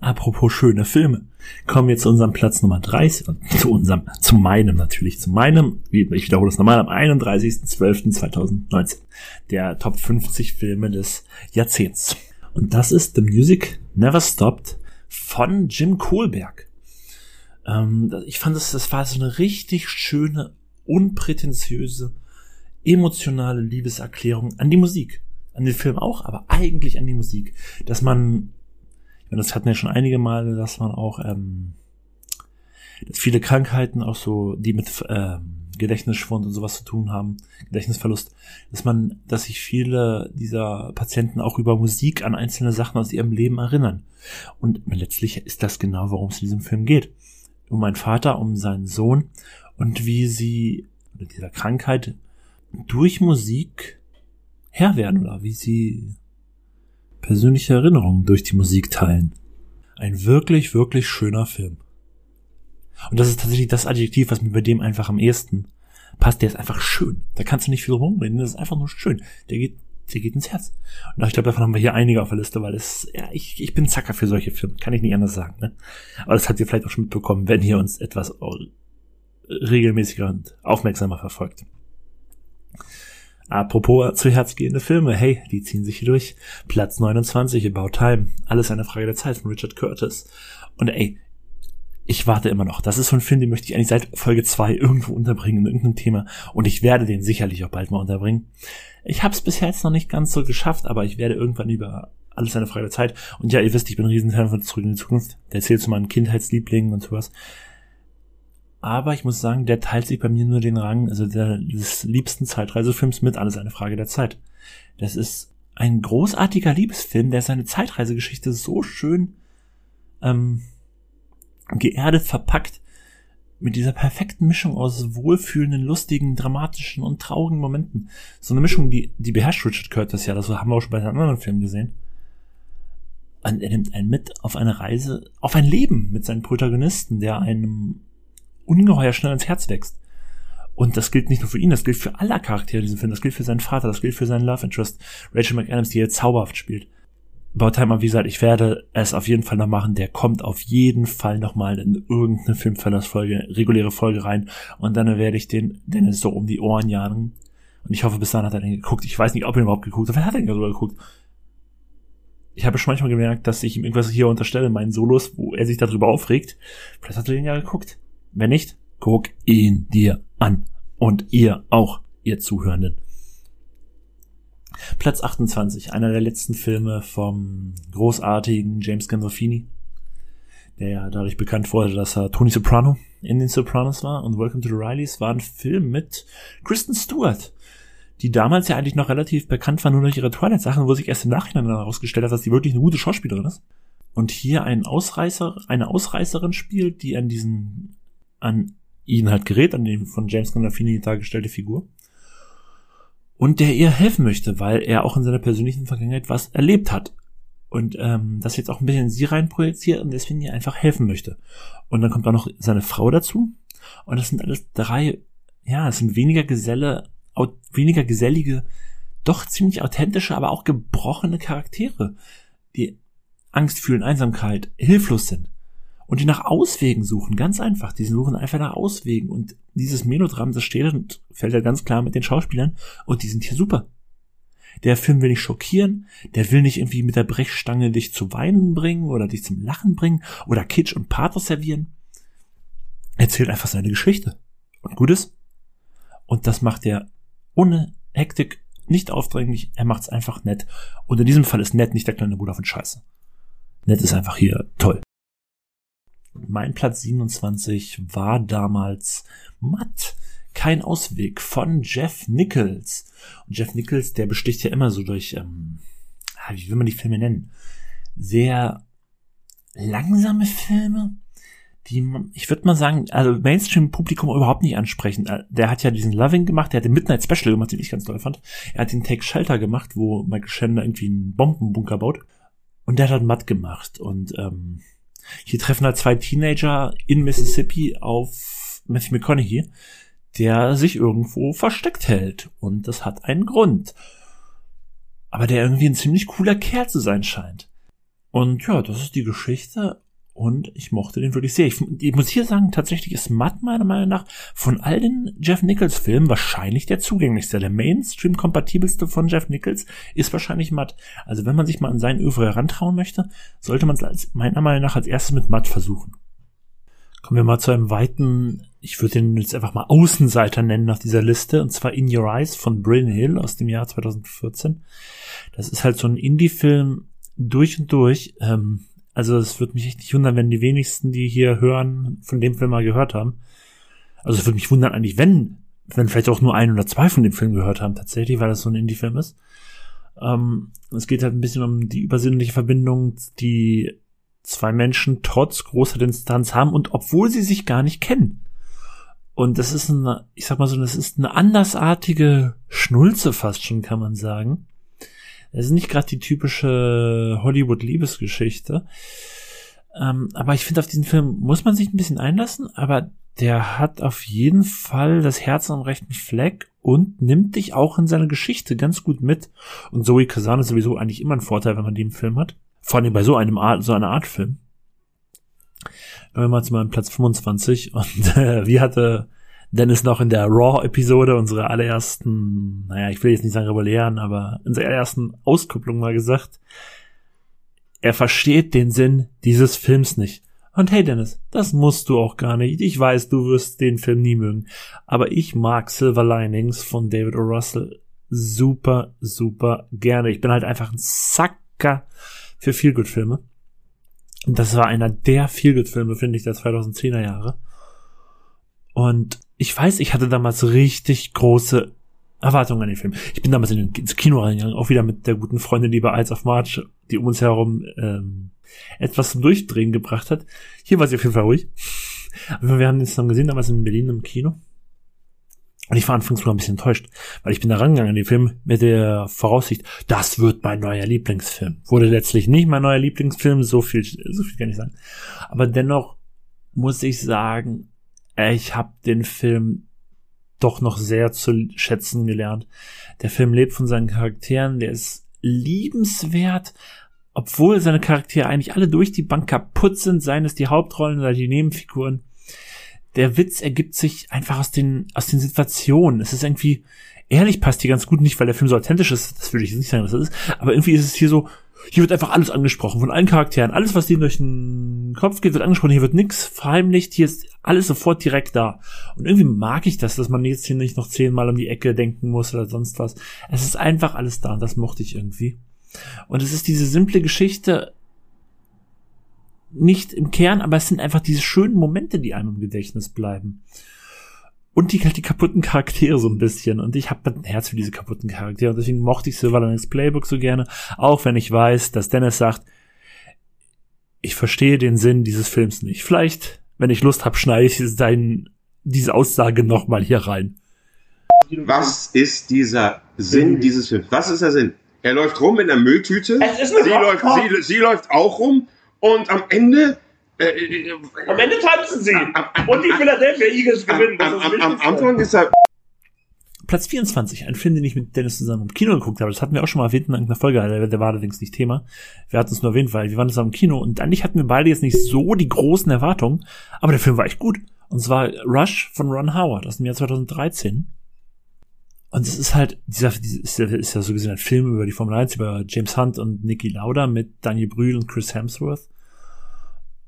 Apropos schöne Filme. Kommen wir zu unserem Platz Nummer 30, zu unserem, zu meinem natürlich, zu meinem, ich wiederhole es nochmal, am 31.12.2019. Der Top 50 Filme des Jahrzehnts. Und das ist The Music Never Stopped von Jim Kohlberg. Ähm, ich fand, das, das war so eine richtig schöne, unprätentiöse, emotionale Liebeserklärung an die Musik. An den Film auch, aber eigentlich an die Musik. Dass man ja, das hatten ja schon einige Male, dass man auch, ähm, dass viele Krankheiten auch so, die mit ähm, Gedächtnisschwund und sowas zu tun haben, Gedächtnisverlust, dass man, dass sich viele dieser Patienten auch über Musik an einzelne Sachen aus ihrem Leben erinnern. Und letztlich ist das genau, worum es in diesem Film geht. Um meinen Vater, um seinen Sohn und wie sie oder dieser Krankheit durch Musik Herr werden oder wie sie persönliche Erinnerungen durch die Musik teilen. Ein wirklich, wirklich schöner Film. Und das ist tatsächlich das Adjektiv, was mir bei dem einfach am ehesten passt. Der ist einfach schön. Da kannst du nicht viel rumreden. Das ist einfach nur schön. Der geht, der geht ins Herz. Und ich glaube, davon haben wir hier einige auf der Liste, weil es, ja, ich, ich bin Zacker für solche Filme. Kann ich nicht anders sagen, ne? Aber das habt ihr vielleicht auch schon mitbekommen, wenn ihr uns etwas regelmäßiger und aufmerksamer verfolgt. Apropos zu herzgehende Filme, hey, die ziehen sich hier durch. Platz 29, About Time. Alles eine Frage der Zeit von Richard Curtis. Und ey, ich warte immer noch. Das ist so ein Film, den möchte ich eigentlich seit Folge 2 irgendwo unterbringen, in irgendeinem Thema. Und ich werde den sicherlich auch bald mal unterbringen. Ich habe es bisher jetzt noch nicht ganz so geschafft, aber ich werde irgendwann über alles eine Frage der Zeit. Und ja, ihr wisst, ich bin ein Riesenfan von Zurück in die Zukunft. Der erzählt zu meinen Kindheitslieblingen und sowas aber ich muss sagen, der teilt sich bei mir nur den Rang, also der, des liebsten Zeitreisefilms mit Alles eine Frage der Zeit. Das ist ein großartiger Liebesfilm, der seine Zeitreisegeschichte so schön ähm, geerdet verpackt, mit dieser perfekten Mischung aus wohlfühlenden, lustigen, dramatischen und traurigen Momenten. So eine Mischung, die, die beherrscht Richard Curtis ja, das haben wir auch schon bei den anderen Filmen gesehen. Und er nimmt einen mit auf eine Reise, auf ein Leben mit seinen Protagonisten, der einem ungeheuer schnell ins Herz wächst. Und das gilt nicht nur für ihn, das gilt für alle Charaktere in diesem Film. Das gilt für seinen Vater, das gilt für seinen Love Interest, Rachel McAdams, die hier zauberhaft spielt. Bautimer, wie gesagt, ich werde es auf jeden Fall noch machen. Der kommt auf jeden Fall noch mal in irgendeine Filmverlassfolge, reguläre Folge rein. Und dann werde ich den Dennis so um die Ohren jagen. Und ich hoffe, bis dahin hat er den geguckt. Ich weiß nicht, ob er überhaupt geguckt hat. Vielleicht hat er ihn sogar geguckt. Ich habe schon manchmal gemerkt, dass ich ihm irgendwas hier unterstelle in meinen Solos, wo er sich darüber aufregt. Vielleicht hat er den ja geguckt. Wenn nicht, guck ihn dir an. Und ihr auch, ihr Zuhörenden. Platz 28, einer der letzten Filme vom großartigen James Gandolfini, der ja dadurch bekannt wurde, dass er Tony Soprano in den Sopranos war und Welcome to the Rileys war ein Film mit Kristen Stewart, die damals ja eigentlich noch relativ bekannt war nur durch ihre Twilight-Sachen, wo sich erst im Nachhinein herausgestellt hat, dass sie wirklich eine gute Schauspielerin ist. Und hier ein Ausreißer, eine Ausreißerin spielt, die an diesen, an ihn halt gerät, an den von James Gandolfini dargestellte Figur. Und der ihr helfen möchte, weil er auch in seiner persönlichen Vergangenheit was erlebt hat. Und ähm, das jetzt auch ein bisschen in sie reinprojiziert und deswegen ihr einfach helfen möchte. Und dann kommt auch noch seine Frau dazu. Und das sind alles drei, ja, es sind weniger Geselle, weniger gesellige, doch ziemlich authentische, aber auch gebrochene Charaktere, die Angst fühlen, Einsamkeit, hilflos sind und die nach Auswegen suchen, ganz einfach. Die suchen einfach nach Auswegen und dieses Melodram, das steht und fällt ja ganz klar mit den Schauspielern und die sind hier super. Der Film will nicht schockieren, der will nicht irgendwie mit der Brechstange dich zu weinen bringen oder dich zum Lachen bringen oder Kitsch und Pathos servieren. Er erzählt einfach seine Geschichte. Und Gutes. Und das macht er ohne Hektik, nicht aufdringlich, er macht's einfach nett. Und in diesem Fall ist nett nicht der kleine Bruder von Scheiße. Nett ist einfach hier toll. Mein Platz 27 war damals Matt. Kein Ausweg von Jeff Nichols. Und Jeff Nichols, der besticht ja immer so durch, ähm, ah, wie will man die Filme nennen? Sehr langsame Filme, die, ich würde mal sagen, also Mainstream-Publikum überhaupt nicht ansprechen. Äh, der hat ja diesen Loving gemacht, der hat den Midnight Special gemacht, den ich ganz toll fand. Er hat den Take Shelter gemacht, wo Michael Shannon irgendwie einen Bombenbunker baut. Und der hat Matt gemacht. Und ähm, hier treffen halt zwei Teenager in Mississippi auf Matthew McConaughey, der sich irgendwo versteckt hält. Und das hat einen Grund. Aber der irgendwie ein ziemlich cooler Kerl zu sein scheint. Und ja, das ist die Geschichte. Und ich mochte den wirklich sehr. Ich, ich, muss hier sagen, tatsächlich ist Matt meiner Meinung nach von all den Jeff Nichols Filmen wahrscheinlich der zugänglichste. Der Mainstream-kompatibelste von Jeff Nichols ist wahrscheinlich Matt. Also wenn man sich mal an seinen Övre herantrauen möchte, sollte man es meiner Meinung nach als erstes mit Matt versuchen. Kommen wir mal zu einem weiten, ich würde den jetzt einfach mal Außenseiter nennen nach dieser Liste, und zwar In Your Eyes von Bryn Hill aus dem Jahr 2014. Das ist halt so ein Indie-Film durch und durch. Ähm, also es würde mich echt nicht wundern, wenn die wenigsten, die hier hören, von dem Film mal gehört haben. Also es würde mich wundern eigentlich, wenn, wenn vielleicht auch nur ein oder zwei von dem Film gehört haben, tatsächlich, weil das so ein Indie-Film ist. Ähm, es geht halt ein bisschen um die übersinnliche Verbindung, die zwei Menschen trotz großer Distanz haben und obwohl sie sich gar nicht kennen. Und das ist eine, ich sag mal so, das ist eine andersartige Schnulze fast schon, kann man sagen. Es ist nicht gerade die typische Hollywood-Liebesgeschichte. Ähm, aber ich finde, auf diesen Film muss man sich ein bisschen einlassen, aber der hat auf jeden Fall das Herz am rechten Fleck und nimmt dich auch in seine Geschichte ganz gut mit. Und Zoe Kazan ist sowieso eigentlich immer ein Vorteil, wenn man im Film hat. Vor allem bei so einem Art, so einer Art Film. Wenn wir mal zu meinem Platz 25 und äh, wie hatte Dennis noch in der Raw-Episode, unserer allerersten, naja, ich will jetzt nicht sagen regulären, aber in unserer ersten Auskupplung mal gesagt, er versteht den Sinn dieses Films nicht. Und hey Dennis, das musst du auch gar nicht. Ich weiß, du wirst den Film nie mögen. Aber ich mag Silver Linings von David O. Russell super, super gerne. Ich bin halt einfach ein Sacker für Feelgood-Filme. Das war einer der Feelgood-Filme, finde ich, der 2010er Jahre. Und ich weiß, ich hatte damals richtig große Erwartungen an den Film. Ich bin damals in, ins Kino reingegangen, auch wieder mit der guten Freundin, die bei Ides of March, die um uns herum ähm, etwas zum Durchdrehen gebracht hat. Hier war sie auf jeden Fall ruhig. Aber wir haben den dann gesehen, damals in Berlin im Kino. Und ich war anfangs sogar ein bisschen enttäuscht, weil ich bin da rangegangen an den Film mit der Voraussicht, das wird mein neuer Lieblingsfilm. Wurde letztlich nicht mein neuer Lieblingsfilm, so viel, so viel kann ich sagen. Aber dennoch muss ich sagen, ich habe den Film doch noch sehr zu schätzen gelernt. Der Film lebt von seinen Charakteren, der ist liebenswert, obwohl seine Charaktere eigentlich alle durch die Bank kaputt sind, seien es die Hauptrollen oder die Nebenfiguren. Der Witz ergibt sich einfach aus den, aus den Situationen. Es ist irgendwie, ehrlich passt hier ganz gut, nicht weil der Film so authentisch ist, das würde ich nicht sagen, dass das ist, aber irgendwie ist es hier so, hier wird einfach alles angesprochen von allen Charakteren. Alles, was denen durch den Kopf geht, wird angesprochen. Hier wird nichts verheimlicht. Hier ist alles sofort direkt da. Und irgendwie mag ich das, dass man jetzt hier nicht noch zehnmal um die Ecke denken muss oder sonst was. Es ist einfach alles da und das mochte ich irgendwie. Und es ist diese simple Geschichte, nicht im Kern, aber es sind einfach diese schönen Momente, die einem im Gedächtnis bleiben und die halt die kaputten Charaktere so ein bisschen. Und ich habe ein Herz für diese kaputten Charaktere. Und deswegen mochte ich Silverlinings Playbook so gerne. Auch wenn ich weiß, dass Dennis sagt, ich verstehe den Sinn dieses Films nicht. Vielleicht, wenn ich Lust habe, schneide ich sein, diese Aussage nochmal hier rein. Was ist dieser Sinn dieses Films? Was ist der Sinn? Er läuft rum in der Mülltüte. sie, läuft, sie, sie läuft auch rum. Und am Ende äh, äh, am Ende tanzen sie. Und die Philadelphia Eagles gewinnen. Das am, am, am Anfang ist er. Platz 24, ein Film, den ich mit Dennis zusammen im Kino geguckt habe. Das hatten wir auch schon mal erwähnt in irgendeiner Folge, der, der war allerdings nicht Thema. Wir hatten es nur erwähnt, weil wir waren zusammen im Kino und eigentlich hatten wir beide jetzt nicht so die großen Erwartungen, aber der Film war echt gut. Und zwar Rush von Ron Howard aus dem Jahr 2013. Und es ist halt, dieser, ist ja, ist ja so gesehen ein Film über die Formel 1, über James Hunt und Nicky Lauda mit Daniel Brühl und Chris Hemsworth.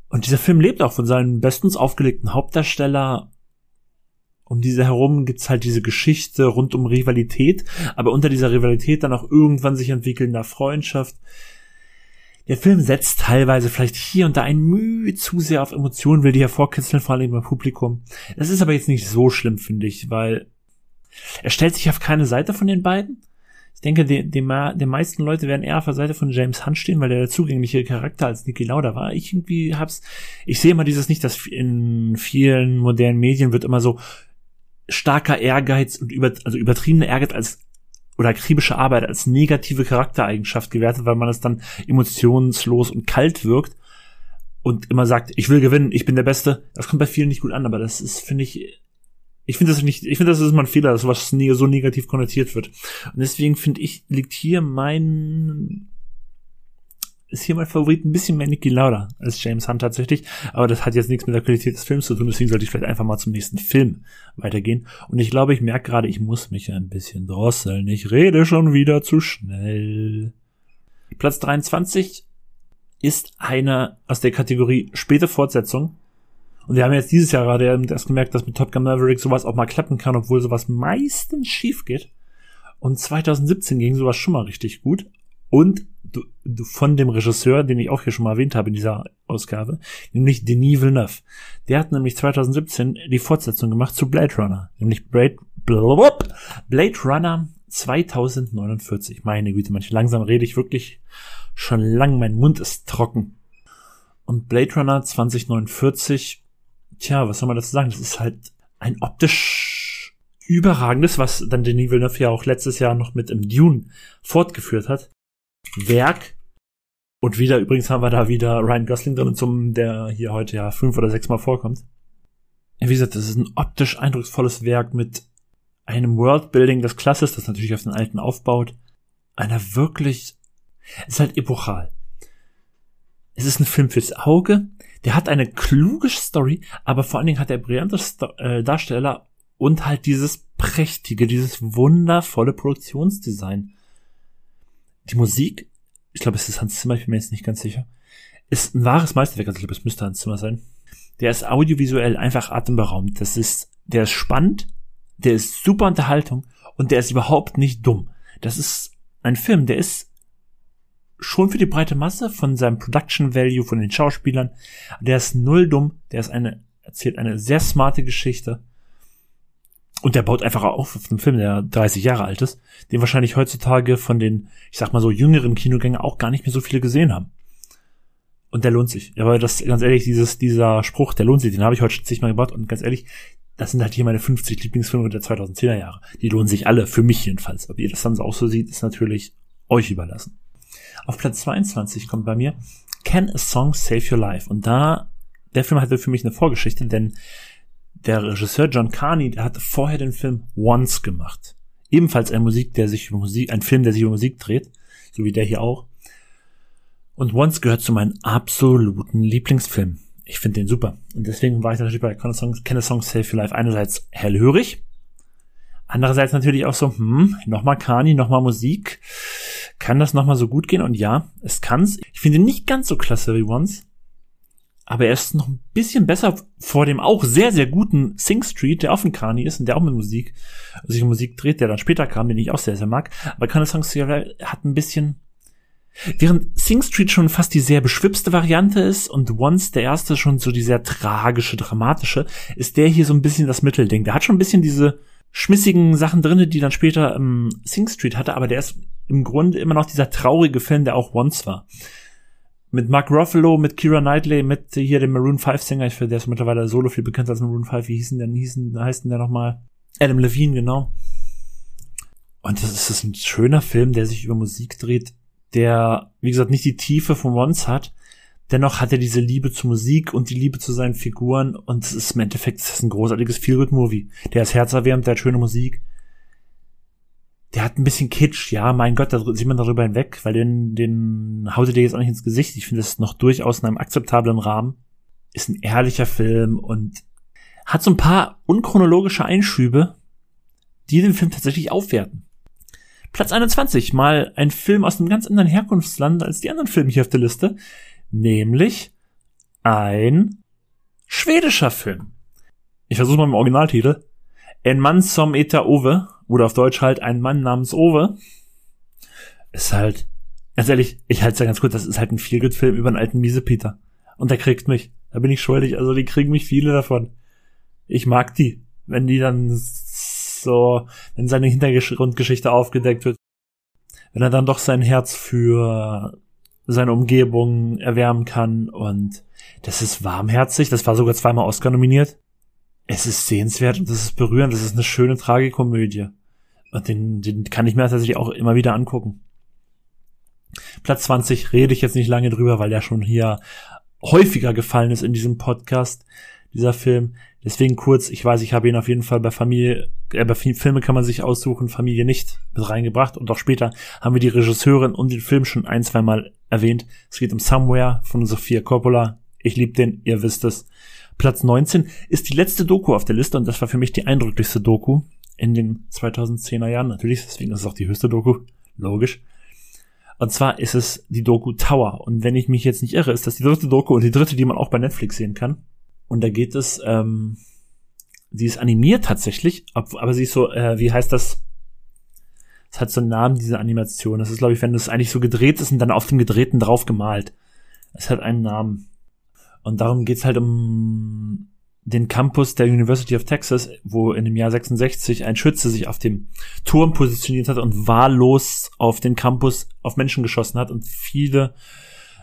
Und dieser Film lebt auch von seinen bestens aufgelegten Hauptdarsteller. Um diese herum gibt's halt diese Geschichte rund um Rivalität, aber unter dieser Rivalität dann auch irgendwann sich entwickelnder Freundschaft. Der Film setzt teilweise vielleicht hier und da ein Mühe zu sehr auf Emotionen, will die hervorkitzeln, vor allem beim Publikum. Das ist aber jetzt nicht so schlimm, finde ich, weil er stellt sich auf keine Seite von den beiden. Ich denke, die, die, die meisten Leute werden eher auf der Seite von James Hunt stehen, weil der der zugängliche Charakter als Niki Lauda war. Ich irgendwie hab's, ich sehe immer dieses nicht, dass in vielen modernen Medien wird immer so starker Ehrgeiz und über, also übertriebene Ehrgeiz als oder akribische Arbeit als negative Charaktereigenschaft gewertet, weil man es dann emotionslos und kalt wirkt und immer sagt, ich will gewinnen, ich bin der Beste. Das kommt bei vielen nicht gut an, aber das ist, finde ich, ich finde das nicht, ich finde, das ist mal ein Fehler, dass was so negativ konnotiert wird. Und deswegen finde ich, liegt hier mein, ist hier mein Favorit ein bisschen mehr Nicky Lauda als James Hunt tatsächlich. Aber das hat jetzt nichts mit der Qualität des Films zu tun, deswegen sollte ich vielleicht einfach mal zum nächsten Film weitergehen. Und ich glaube, ich merke gerade, ich muss mich ein bisschen drosseln. Ich rede schon wieder zu schnell. Platz 23 ist eine aus der Kategorie späte Fortsetzung und wir haben jetzt dieses Jahr gerade erst gemerkt, dass mit Top Gun Maverick sowas auch mal klappen kann, obwohl sowas meistens schief geht. Und 2017 ging sowas schon mal richtig gut. Und du, du, von dem Regisseur, den ich auch hier schon mal erwähnt habe in dieser Ausgabe, nämlich Denis Villeneuve. Der hat nämlich 2017 die Fortsetzung gemacht zu Blade Runner, nämlich Blade, Blade Runner 2049. Meine Güte, manche langsam rede ich wirklich schon lang, mein Mund ist trocken. Und Blade Runner 2049 tja, was soll man dazu sagen? Das ist halt ein optisch überragendes, was dann Denis Villeneuve ja auch letztes Jahr noch mit im Dune fortgeführt hat. Werk. Und wieder, übrigens haben wir da wieder Ryan Gosling drin, zum, der hier heute ja fünf oder sechs Mal vorkommt. Wie gesagt, das ist ein optisch eindrucksvolles Werk mit einem Worldbuilding des Klasses, das natürlich auf den alten aufbaut. Einer wirklich, es ist halt epochal. Es ist ein Film fürs Auge, der hat eine kluge Story, aber vor allen Dingen hat er brillante Sto äh, Darsteller und halt dieses prächtige, dieses wundervolle Produktionsdesign. Die Musik, ich glaube, es ist Hans Zimmer, ich bin mir jetzt nicht ganz sicher, ist ein wahres Meisterwerk, also ich glaube, es müsste Hans Zimmer sein. Der ist audiovisuell einfach atemberaubend. Das ist, der ist spannend, der ist super Unterhaltung und der ist überhaupt nicht dumm. Das ist ein Film, der ist schon für die breite Masse von seinem Production Value, von den Schauspielern. Der ist null dumm, der ist eine, erzählt eine sehr smarte Geschichte. Und der baut einfach auf auf einem Film, der 30 Jahre alt ist, den wahrscheinlich heutzutage von den, ich sag mal so, jüngeren Kinogängern auch gar nicht mehr so viele gesehen haben. Und der lohnt sich. Aber das, ganz ehrlich, dieses, dieser Spruch, der lohnt sich, den habe ich heute schon zigmal gebaut. Und ganz ehrlich, das sind halt hier meine 50 Lieblingsfilme der 2010er Jahre. Die lohnen sich alle, für mich jedenfalls. Ob ihr das dann so auch so sieht, ist natürlich euch überlassen. Auf Platz 22 kommt bei mir Can a Song Save Your Life? Und da, der Film hatte für mich eine Vorgeschichte, denn der Regisseur John Carney, der hatte vorher den Film Once gemacht. Ebenfalls ein Musik, der sich über Musik, ein Film, der sich über Musik dreht, so wie der hier auch. Und Once gehört zu meinen absoluten Lieblingsfilmen. Ich finde den super. Und deswegen war ich natürlich bei Can a Song, Can a Song Save Your Life einerseits hellhörig, andererseits natürlich auch so, hm, nochmal Kani, nochmal Musik kann das nochmal so gut gehen? Und ja, es kann's. Ich finde ihn nicht ganz so klasse wie Once. Aber er ist noch ein bisschen besser vor dem auch sehr, sehr guten Sing Street, der auf dem Kani ist und der auch mit Musik, sich um Musik dreht, der dann später kam, den ich auch sehr, sehr mag. Aber keine Songs hat ein bisschen, während Sing Street schon fast die sehr beschwipste Variante ist und Once der erste schon so die sehr tragische, dramatische, ist der hier so ein bisschen das Mittelding. Der hat schon ein bisschen diese schmissigen Sachen drinne, die dann später ähm, Sing Street hatte, aber der ist im Grunde immer noch dieser traurige Film, der auch Once war. Mit Mark Ruffalo, mit Kira Knightley, mit hier dem Maroon 5 Sänger, ich finde, der ist mittlerweile solo viel bekannter als Maroon 5. Wie hießen denn, hießen, heißt denn der nochmal? Adam Levine, genau. Und das ist ein schöner Film, der sich über Musik dreht, der, wie gesagt, nicht die Tiefe von Once hat. Dennoch hat er diese Liebe zur Musik und die Liebe zu seinen Figuren und es ist im Endeffekt ist ein großartiges Feelgood-Movie. Der ist herzerwärmend, der hat schöne Musik der hat ein bisschen Kitsch, ja, mein Gott, da sieht man darüber hinweg, weil den, den haut dir jetzt auch nicht ins Gesicht. Ich finde es noch durchaus in einem akzeptablen Rahmen. Ist ein ehrlicher Film und hat so ein paar unchronologische Einschübe, die den Film tatsächlich aufwerten. Platz 21, mal ein Film aus einem ganz anderen Herkunftsland als die anderen Filme hier auf der Liste, nämlich ein schwedischer Film. Ich versuche mal im Originaltitel. En Mann som Eta Ove oder auf Deutsch halt ein Mann namens Ove. Ist halt, ganz ehrlich, ich halte es ja ganz kurz, das ist halt ein Feelgood-Film über einen alten Miesepeter. Und der kriegt mich. Da bin ich schuldig. Also die kriegen mich viele davon. Ich mag die. Wenn die dann so, wenn seine Hintergrundgeschichte aufgedeckt wird. Wenn er dann doch sein Herz für seine Umgebung erwärmen kann und das ist warmherzig. Das war sogar zweimal Oscar nominiert. Es ist sehenswert und das ist berührend. Das ist eine schöne Tragikomödie. Und den, den kann ich mir tatsächlich auch immer wieder angucken. Platz 20 rede ich jetzt nicht lange drüber, weil der schon hier häufiger gefallen ist in diesem Podcast, dieser Film. Deswegen kurz, ich weiß, ich habe ihn auf jeden Fall bei Familie, äh, bei Filme kann man sich aussuchen, Familie nicht mit reingebracht. Und auch später haben wir die Regisseurin und den Film schon ein, zwei Mal erwähnt. Es geht um Somewhere von Sophia Coppola. Ich liebe den, ihr wisst es. Platz 19 ist die letzte Doku auf der Liste und das war für mich die eindrücklichste Doku in den 2010er Jahren. Natürlich, deswegen ist es auch die höchste Doku. Logisch. Und zwar ist es die Doku Tower. Und wenn ich mich jetzt nicht irre, ist das die dritte Doku und die dritte, die man auch bei Netflix sehen kann. Und da geht es, ähm, sie ist animiert tatsächlich, aber sie ist so, äh, wie heißt das? Es hat so einen Namen, diese Animation. Das ist, glaube ich, wenn das eigentlich so gedreht ist und dann auf dem Gedrehten drauf gemalt. Es hat einen Namen. Und darum geht's halt um den Campus der University of Texas, wo in dem Jahr 66 ein Schütze sich auf dem Turm positioniert hat und wahllos auf den Campus auf Menschen geschossen hat und viele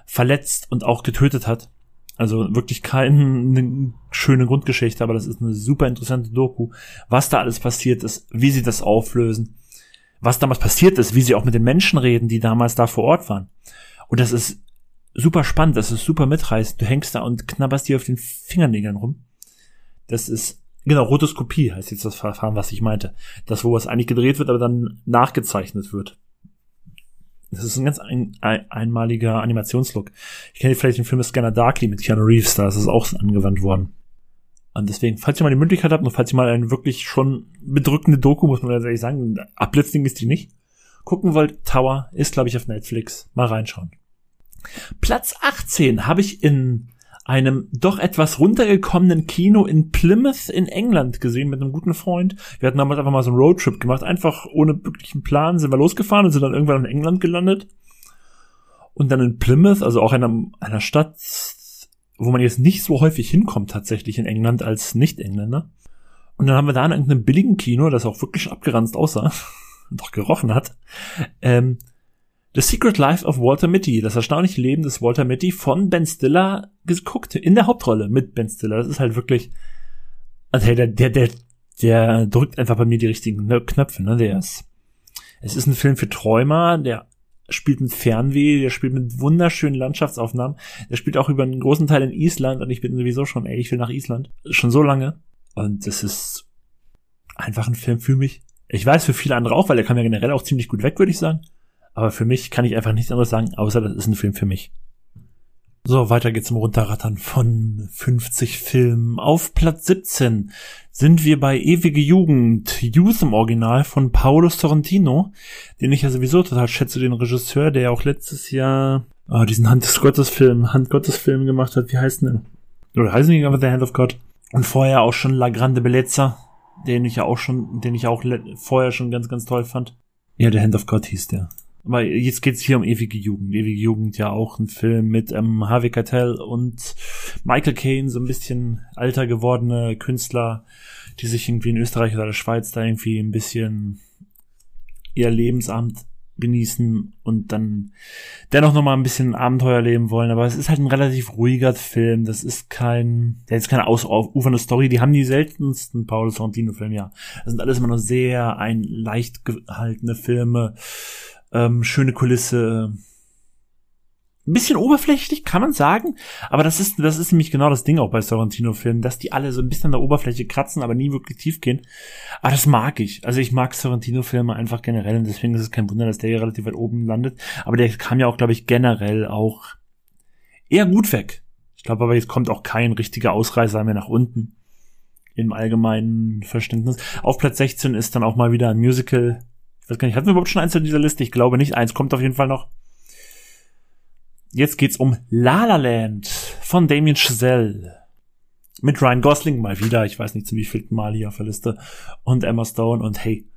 verletzt und auch getötet hat. Also wirklich keine schöne Grundgeschichte, aber das ist eine super interessante Doku, was da alles passiert ist, wie sie das auflösen, was damals passiert ist, wie sie auch mit den Menschen reden, die damals da vor Ort waren. Und das ist super spannend, das ist super mitreißend. Du hängst da und knabberst dir auf den Fingernägeln rum. Das ist, genau, Rotoskopie heißt jetzt das Verfahren, was ich meinte. Das, wo was eigentlich gedreht wird, aber dann nachgezeichnet wird. Das ist ein ganz ein, ein, einmaliger Animationslook. Ich kenne vielleicht den Film Scanner Darkly mit Keanu Reeves, da ist es auch angewandt worden. Und deswegen, falls ihr mal die Möglichkeit habt und falls ihr mal eine wirklich schon bedrückende Doku, muss man ehrlich sagen, Abblitzing ist die nicht, gucken wollt, Tower ist, glaube ich, auf Netflix. Mal reinschauen. Platz 18 habe ich in einem doch etwas runtergekommenen Kino in Plymouth in England gesehen mit einem guten Freund. Wir hatten damals einfach mal so einen Roadtrip gemacht, einfach ohne wirklichen Plan sind wir losgefahren und sind dann irgendwann in England gelandet. Und dann in Plymouth, also auch einer, einer Stadt, wo man jetzt nicht so häufig hinkommt tatsächlich in England als Nicht-Engländer. Und dann haben wir da in irgendeinem billigen Kino, das auch wirklich abgeranzt aussah, und doch gerochen hat, ähm, The Secret Life of Walter Mitty, das erstaunliche Leben des Walter Mitty von Ben Stiller geguckt, in der Hauptrolle mit Ben Stiller. Das ist halt wirklich, also der, der, der, der drückt einfach bei mir die richtigen Knöpfe, ne, der ist, es ist ein Film für Träumer, der spielt mit Fernweh, der spielt mit wunderschönen Landschaftsaufnahmen, der spielt auch über einen großen Teil in Island und ich bin sowieso schon, ey, ich will nach Island. Schon so lange. Und das ist einfach ein Film für mich. Ich weiß für viele andere auch, weil der kam ja generell auch ziemlich gut weg, würde ich sagen. Aber für mich kann ich einfach nichts anderes sagen, außer das ist ein Film für mich. So, weiter geht's im Runterrattern von 50 Filmen. Auf Platz 17 sind wir bei Ewige Jugend, Youth im Original von Paolo Sorrentino, den ich ja sowieso total schätze, den Regisseur, der ja auch letztes Jahr oh, diesen Hand des Gottes Film, Hand Gottes Film gemacht hat. Wie heißt denn? Oder heißen die einfach The Hand of God? Und vorher auch schon La Grande Bellezza, den ich ja auch schon, den ich auch vorher schon ganz, ganz toll fand. Ja, The Hand of God hieß der. Aber jetzt geht's hier um ewige Jugend. Ewige Jugend ja auch ein Film mit ähm, Harvey Keitel und Michael Caine, so ein bisschen alter gewordene Künstler, die sich irgendwie in Österreich oder der Schweiz da irgendwie ein bisschen ihr Lebensamt genießen und dann dennoch noch mal ein bisschen Abenteuer leben wollen. Aber es ist halt ein relativ ruhiger Film. Das ist kein, der ist keine ausufernde Story. Die haben die seltensten Paul Sorrentino-Filme, ja. Das sind alles immer nur sehr ein leicht gehaltene Filme ähm, schöne Kulisse. Ein bisschen oberflächlich, kann man sagen. Aber das ist, das ist nämlich genau das Ding auch bei Sorrentino-Filmen, dass die alle so ein bisschen an der Oberfläche kratzen, aber nie wirklich tief gehen. Aber das mag ich. Also ich mag Sorrentino-Filme einfach generell und deswegen ist es kein Wunder, dass der hier relativ weit oben landet. Aber der kam ja auch, glaube ich, generell auch eher gut weg. Ich glaube aber, jetzt kommt auch kein richtiger Ausreißer mehr nach unten. Im allgemeinen Verständnis. Auf Platz 16 ist dann auch mal wieder ein Musical ich weiß gar nicht, hatten wir überhaupt schon eins in dieser Liste? Ich glaube nicht. Eins kommt auf jeden Fall noch. Jetzt geht's um La La Land von Damien Chazelle. Mit Ryan Gosling mal wieder. Ich weiß nicht, zu wie vielten Mal hier auf der Liste. Und Emma Stone. Und hey,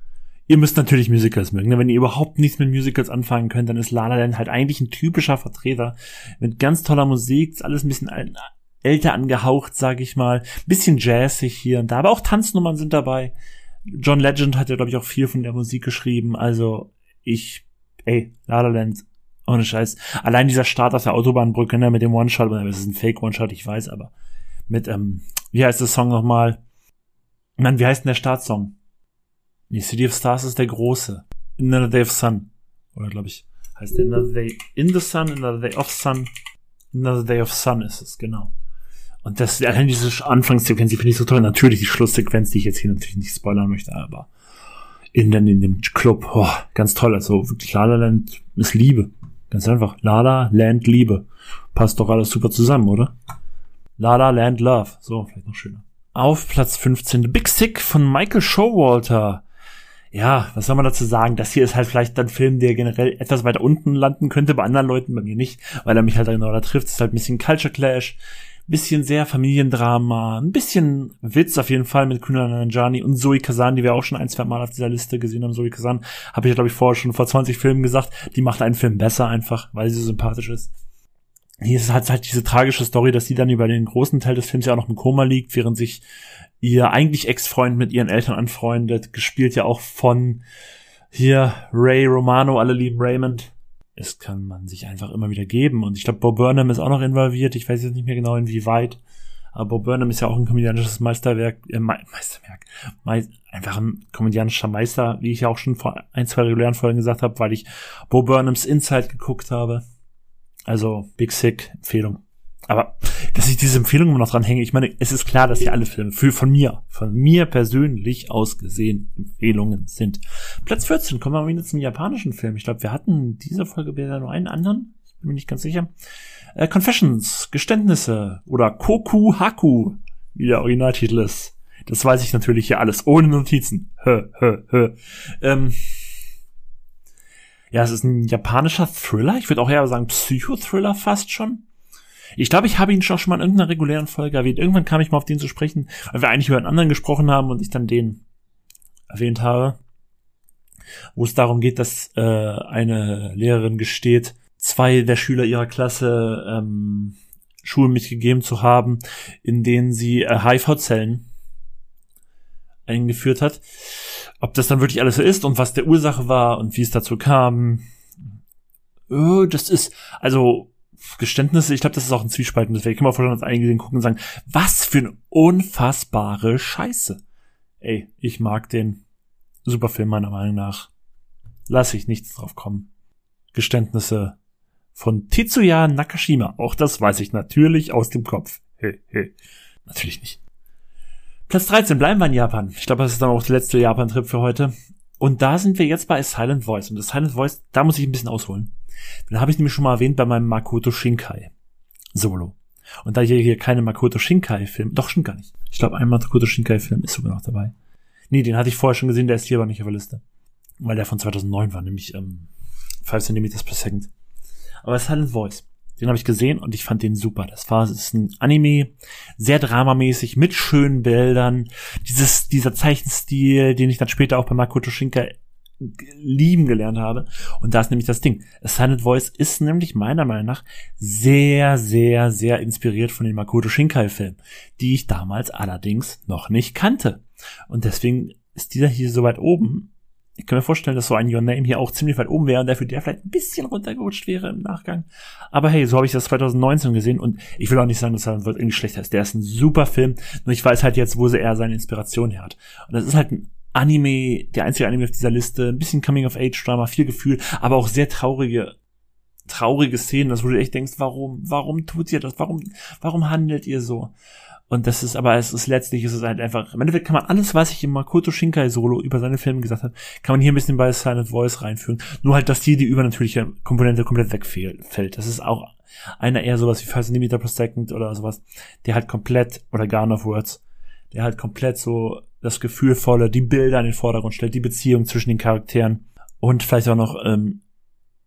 ihr müsst natürlich Musicals mögen. Ne? Wenn ihr überhaupt nichts mit Musicals anfangen könnt, dann ist La La Land halt eigentlich ein typischer Vertreter. Mit ganz toller Musik. Ist alles ein bisschen älter angehaucht, sag ich mal. Bisschen jazzig hier und da. Aber auch Tanznummern sind dabei. John Legend hat ja, glaube ich, auch viel von der Musik geschrieben. Also ich, ey, La La Land, ohne Scheiß. Allein dieser Start auf der Autobahnbrücke, ne, mit dem One-Shot, das ist ein Fake-One-Shot, ich weiß, aber mit, ähm, wie heißt der Song nochmal? Mann, wie heißt denn der Startsong? Nee, City of Stars ist der große. Another Day of Sun. Oder glaube ich, heißt der Another Day in the Sun, Another Day of Sun. Another Day of Sun ist es, genau. Und das, allein diese Anfangssequenz, die finde ich so toll. Natürlich die Schlusssequenz, die ich jetzt hier natürlich nicht spoilern möchte, aber in, den, in dem Club, oh, ganz toll. Also wirklich La La Land ist Liebe. Ganz einfach. La La Land Liebe. Passt doch alles super zusammen, oder? La La Land Love. So, vielleicht noch schöner. Auf Platz 15 The Big Sick von Michael Showalter. Ja, was soll man dazu sagen? Das hier ist halt vielleicht ein Film, der generell etwas weiter unten landen könnte, bei anderen Leuten, bei mir nicht, weil er mich halt genau da trifft. Es ist halt ein bisschen Culture Clash bisschen sehr Familiendrama, ein bisschen Witz auf jeden Fall mit Kunal Nanjani und Zoe Kazan, die wir auch schon ein, zwei Mal auf dieser Liste gesehen haben. Zoe Kazan habe ich, glaube ich, vorher schon vor 20 Filmen gesagt, die macht einen Film besser einfach, weil sie so sympathisch ist. Hier ist halt, halt diese tragische Story, dass sie dann über den großen Teil des Films ja auch noch im Koma liegt, während sich ihr eigentlich Ex-Freund mit ihren Eltern anfreundet, gespielt ja auch von hier Ray Romano, alle lieben Raymond, es kann man sich einfach immer wieder geben. Und ich glaube, Bob Burnham ist auch noch involviert. Ich weiß jetzt nicht mehr genau, inwieweit. Aber Bob Burnham ist ja auch ein komödianisches Meisterwerk, äh, Me Meisterwerk, Me einfach ein komödianischer Meister, wie ich ja auch schon vor ein, zwei regulären Folgen gesagt habe, weil ich Bob Burnhams Inside geguckt habe. Also Big Sick, Empfehlung. Aber dass ich diese Empfehlung immer noch dran hänge, ich meine, es ist klar, dass hier alle Filme für, von mir, von mir persönlich aus gesehen Empfehlungen sind. Platz 14, kommen wir mal wieder zum japanischen Film. Ich glaube, wir hatten diese Folge wieder nur einen anderen. Ich bin mir nicht ganz sicher. Äh, Confessions, Geständnisse oder Koku Haku, wie der Originaltitel ist. Das weiß ich natürlich hier alles ohne Notizen. Hö, hö, hö. Ähm, ja, es ist ein japanischer Thriller. Ich würde auch eher sagen Psychothriller fast schon. Ich glaube, ich habe ihn schon mal in irgendeiner regulären Folge erwähnt. Irgendwann kam ich mal auf den zu sprechen, weil wir eigentlich über einen anderen gesprochen haben und ich dann den erwähnt habe, wo es darum geht, dass äh, eine Lehrerin gesteht, zwei der Schüler ihrer Klasse ähm, Schulen mitgegeben zu haben, in denen sie äh, HIV-Zellen eingeführt hat. Ob das dann wirklich alles so ist und was der Ursache war und wie es dazu kam, oh, das ist, also Geständnisse, ich glaube, das ist auch ein Zwiespalten. Deswegen kann man vorstellen, dass einige den gucken und sagen, was für eine unfassbare Scheiße. Ey, ich mag den Superfilm meiner Meinung nach. Lass ich nichts drauf kommen. Geständnisse von Tetsuya Nakashima. Auch das weiß ich natürlich aus dem Kopf. Hey, hey. Natürlich nicht. Platz 13, bleiben wir in Japan. Ich glaube, das ist dann auch der letzte Japan-Trip für heute. Und da sind wir jetzt bei Silent Voice. Und das Silent Voice, da muss ich ein bisschen ausholen. Den habe ich nämlich schon mal erwähnt bei meinem Makoto Shinkai. Solo. Und da hier, hier keine Makoto Shinkai-Film, doch stimmt gar nicht. Ich glaube, ein Makoto Shinkai-Film ist sogar noch dabei. Nee, den hatte ich vorher schon gesehen, der ist hier aber nicht auf der Liste. Weil der von 2009 war, nämlich ähm, 5 cm per second. Aber Silent Voice, den habe ich gesehen und ich fand den super. Das war das ist ein Anime, sehr dramamäßig, mit schönen Bildern. Dieses, dieser Zeichenstil, den ich dann später auch bei Makoto Shinkai lieben gelernt habe. Und da ist nämlich das Ding. A Silent Voice ist nämlich meiner Meinung nach sehr, sehr, sehr inspiriert von den Makoto Shinkai-Filmen, die ich damals allerdings noch nicht kannte. Und deswegen ist dieser hier so weit oben. Ich kann mir vorstellen, dass so ein Your Name hier auch ziemlich weit oben wäre und dafür der vielleicht ein bisschen runtergerutscht wäre im Nachgang. Aber hey, so habe ich das 2019 gesehen und ich will auch nicht sagen, dass er irgendwie schlechter ist. Der ist ein super Film, nur ich weiß halt jetzt, wo er seine Inspiration her hat. Und das ist halt ein Anime, der einzige Anime auf dieser Liste, ein bisschen Coming-of-Age-Drama, viel Gefühl, aber auch sehr traurige, traurige Szenen, dass du echt denkst, warum, warum tut ihr das? Warum, warum handelt ihr so? Und das ist, aber es ist letztlich, ist es halt einfach, im Endeffekt kann man alles, was ich im Makoto Shinkai Solo über seine Filme gesagt habe, kann man hier ein bisschen bei Silent Voice reinführen. Nur halt, dass hier die übernatürliche Komponente komplett wegfällt. Das ist auch einer eher sowas wie First Centimeter per Second oder sowas, der halt komplett, oder Garn of Words, der halt komplett so das Gefühlvolle, die Bilder in den Vordergrund stellt, die Beziehung zwischen den Charakteren und vielleicht auch noch ähm,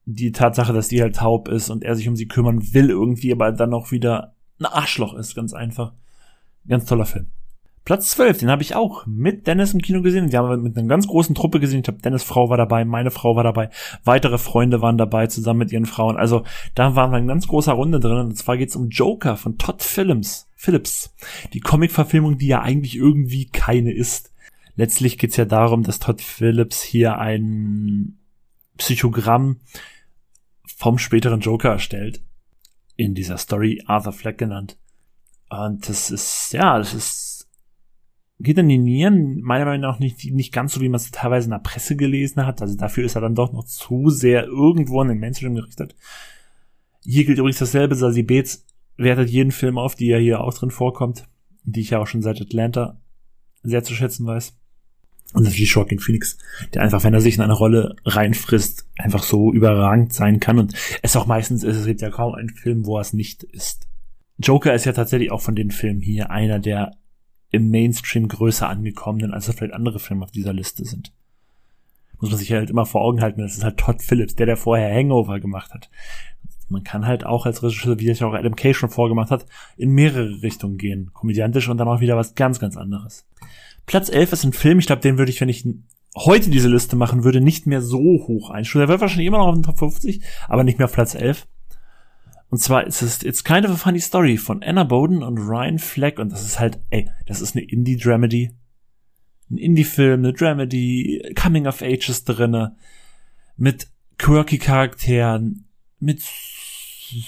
die Tatsache, dass die halt taub ist und er sich um sie kümmern will irgendwie, aber dann auch wieder ein Arschloch ist, ganz einfach. Ganz toller Film. Platz 12, den habe ich auch mit Dennis im Kino gesehen. Wir haben mit einer ganz großen Truppe gesehen. Ich glaube, Dennis Frau war dabei, meine Frau war dabei, weitere Freunde waren dabei, zusammen mit ihren Frauen. Also da waren wir in ganz großer Runde drin. Und zwar geht's um Joker von Todd Phillips. Phillips. Die Comic-Verfilmung, die ja eigentlich irgendwie keine ist. Letztlich geht's ja darum, dass Todd Phillips hier ein Psychogramm vom späteren Joker erstellt. In dieser Story Arthur Fleck genannt. Und das ist, ja, das ist, geht in die Nieren, meiner Meinung nach nicht, nicht ganz so, wie man es teilweise in der Presse gelesen hat. Also dafür ist er dann doch noch zu sehr irgendwo an den Mainstream gerichtet. Hier gilt übrigens dasselbe, Sassy Bates wertet jeden Film auf, die ja hier auch drin vorkommt, die ich ja auch schon seit Atlanta sehr zu schätzen weiß. Und natürlich Shocking Phoenix, der einfach, wenn er sich in eine Rolle reinfrisst, einfach so überragend sein kann. Und es auch meistens ist, es gibt ja kaum einen Film, wo er es nicht ist. Joker ist ja tatsächlich auch von den Filmen hier einer der im Mainstream größer angekommenen, als vielleicht andere Filme auf dieser Liste sind. Muss man sich halt immer vor Augen halten, das ist halt Todd Phillips, der der vorher Hangover gemacht hat man kann halt auch als Regisseur, wie es auch Adam Kay schon vorgemacht hat, in mehrere Richtungen gehen. Komödiantisch und dann auch wieder was ganz, ganz anderes. Platz 11 ist ein Film, ich glaube, den würde ich, wenn ich heute diese Liste machen würde, nicht mehr so hoch einstufen. Der wird wahrscheinlich immer noch auf den Top 50, aber nicht mehr auf Platz 11. Und zwar ist es It's Kind of a Funny Story von Anna Bowden und Ryan Fleck und das ist halt, ey, das ist eine Indie-Dramedy. Ein Indie-Film, eine Dramedy, Coming of Ages drinne, mit quirky Charakteren, mit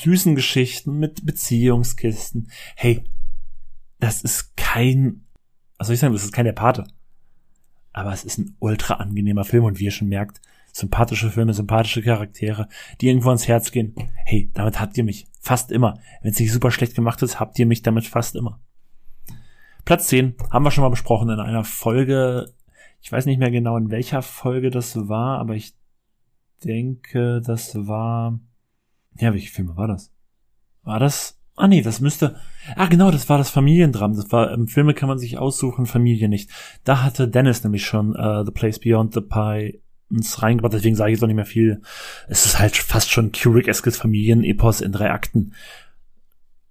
süßen Geschichten, mit Beziehungskisten. Hey, das ist kein, was soll ich sagen, das ist kein der Pate. Aber es ist ein ultra angenehmer Film und wie ihr schon merkt, sympathische Filme, sympathische Charaktere, die irgendwo ans Herz gehen. Hey, damit habt ihr mich fast immer. Wenn es nicht super schlecht gemacht ist, habt ihr mich damit fast immer. Platz 10 haben wir schon mal besprochen in einer Folge. Ich weiß nicht mehr genau, in welcher Folge das war, aber ich denke, das war ja, welche Filme war das? War das? Ah nee, das müsste. Ah genau, das war das Familiendram. Das war ähm, Filme kann man sich aussuchen, Familie nicht. Da hatte Dennis nämlich schon äh, The Place Beyond the Pie ins reingebracht, deswegen sage ich jetzt auch nicht mehr viel. Es ist halt fast schon Kubrick-eskes Familienepos in drei Akten.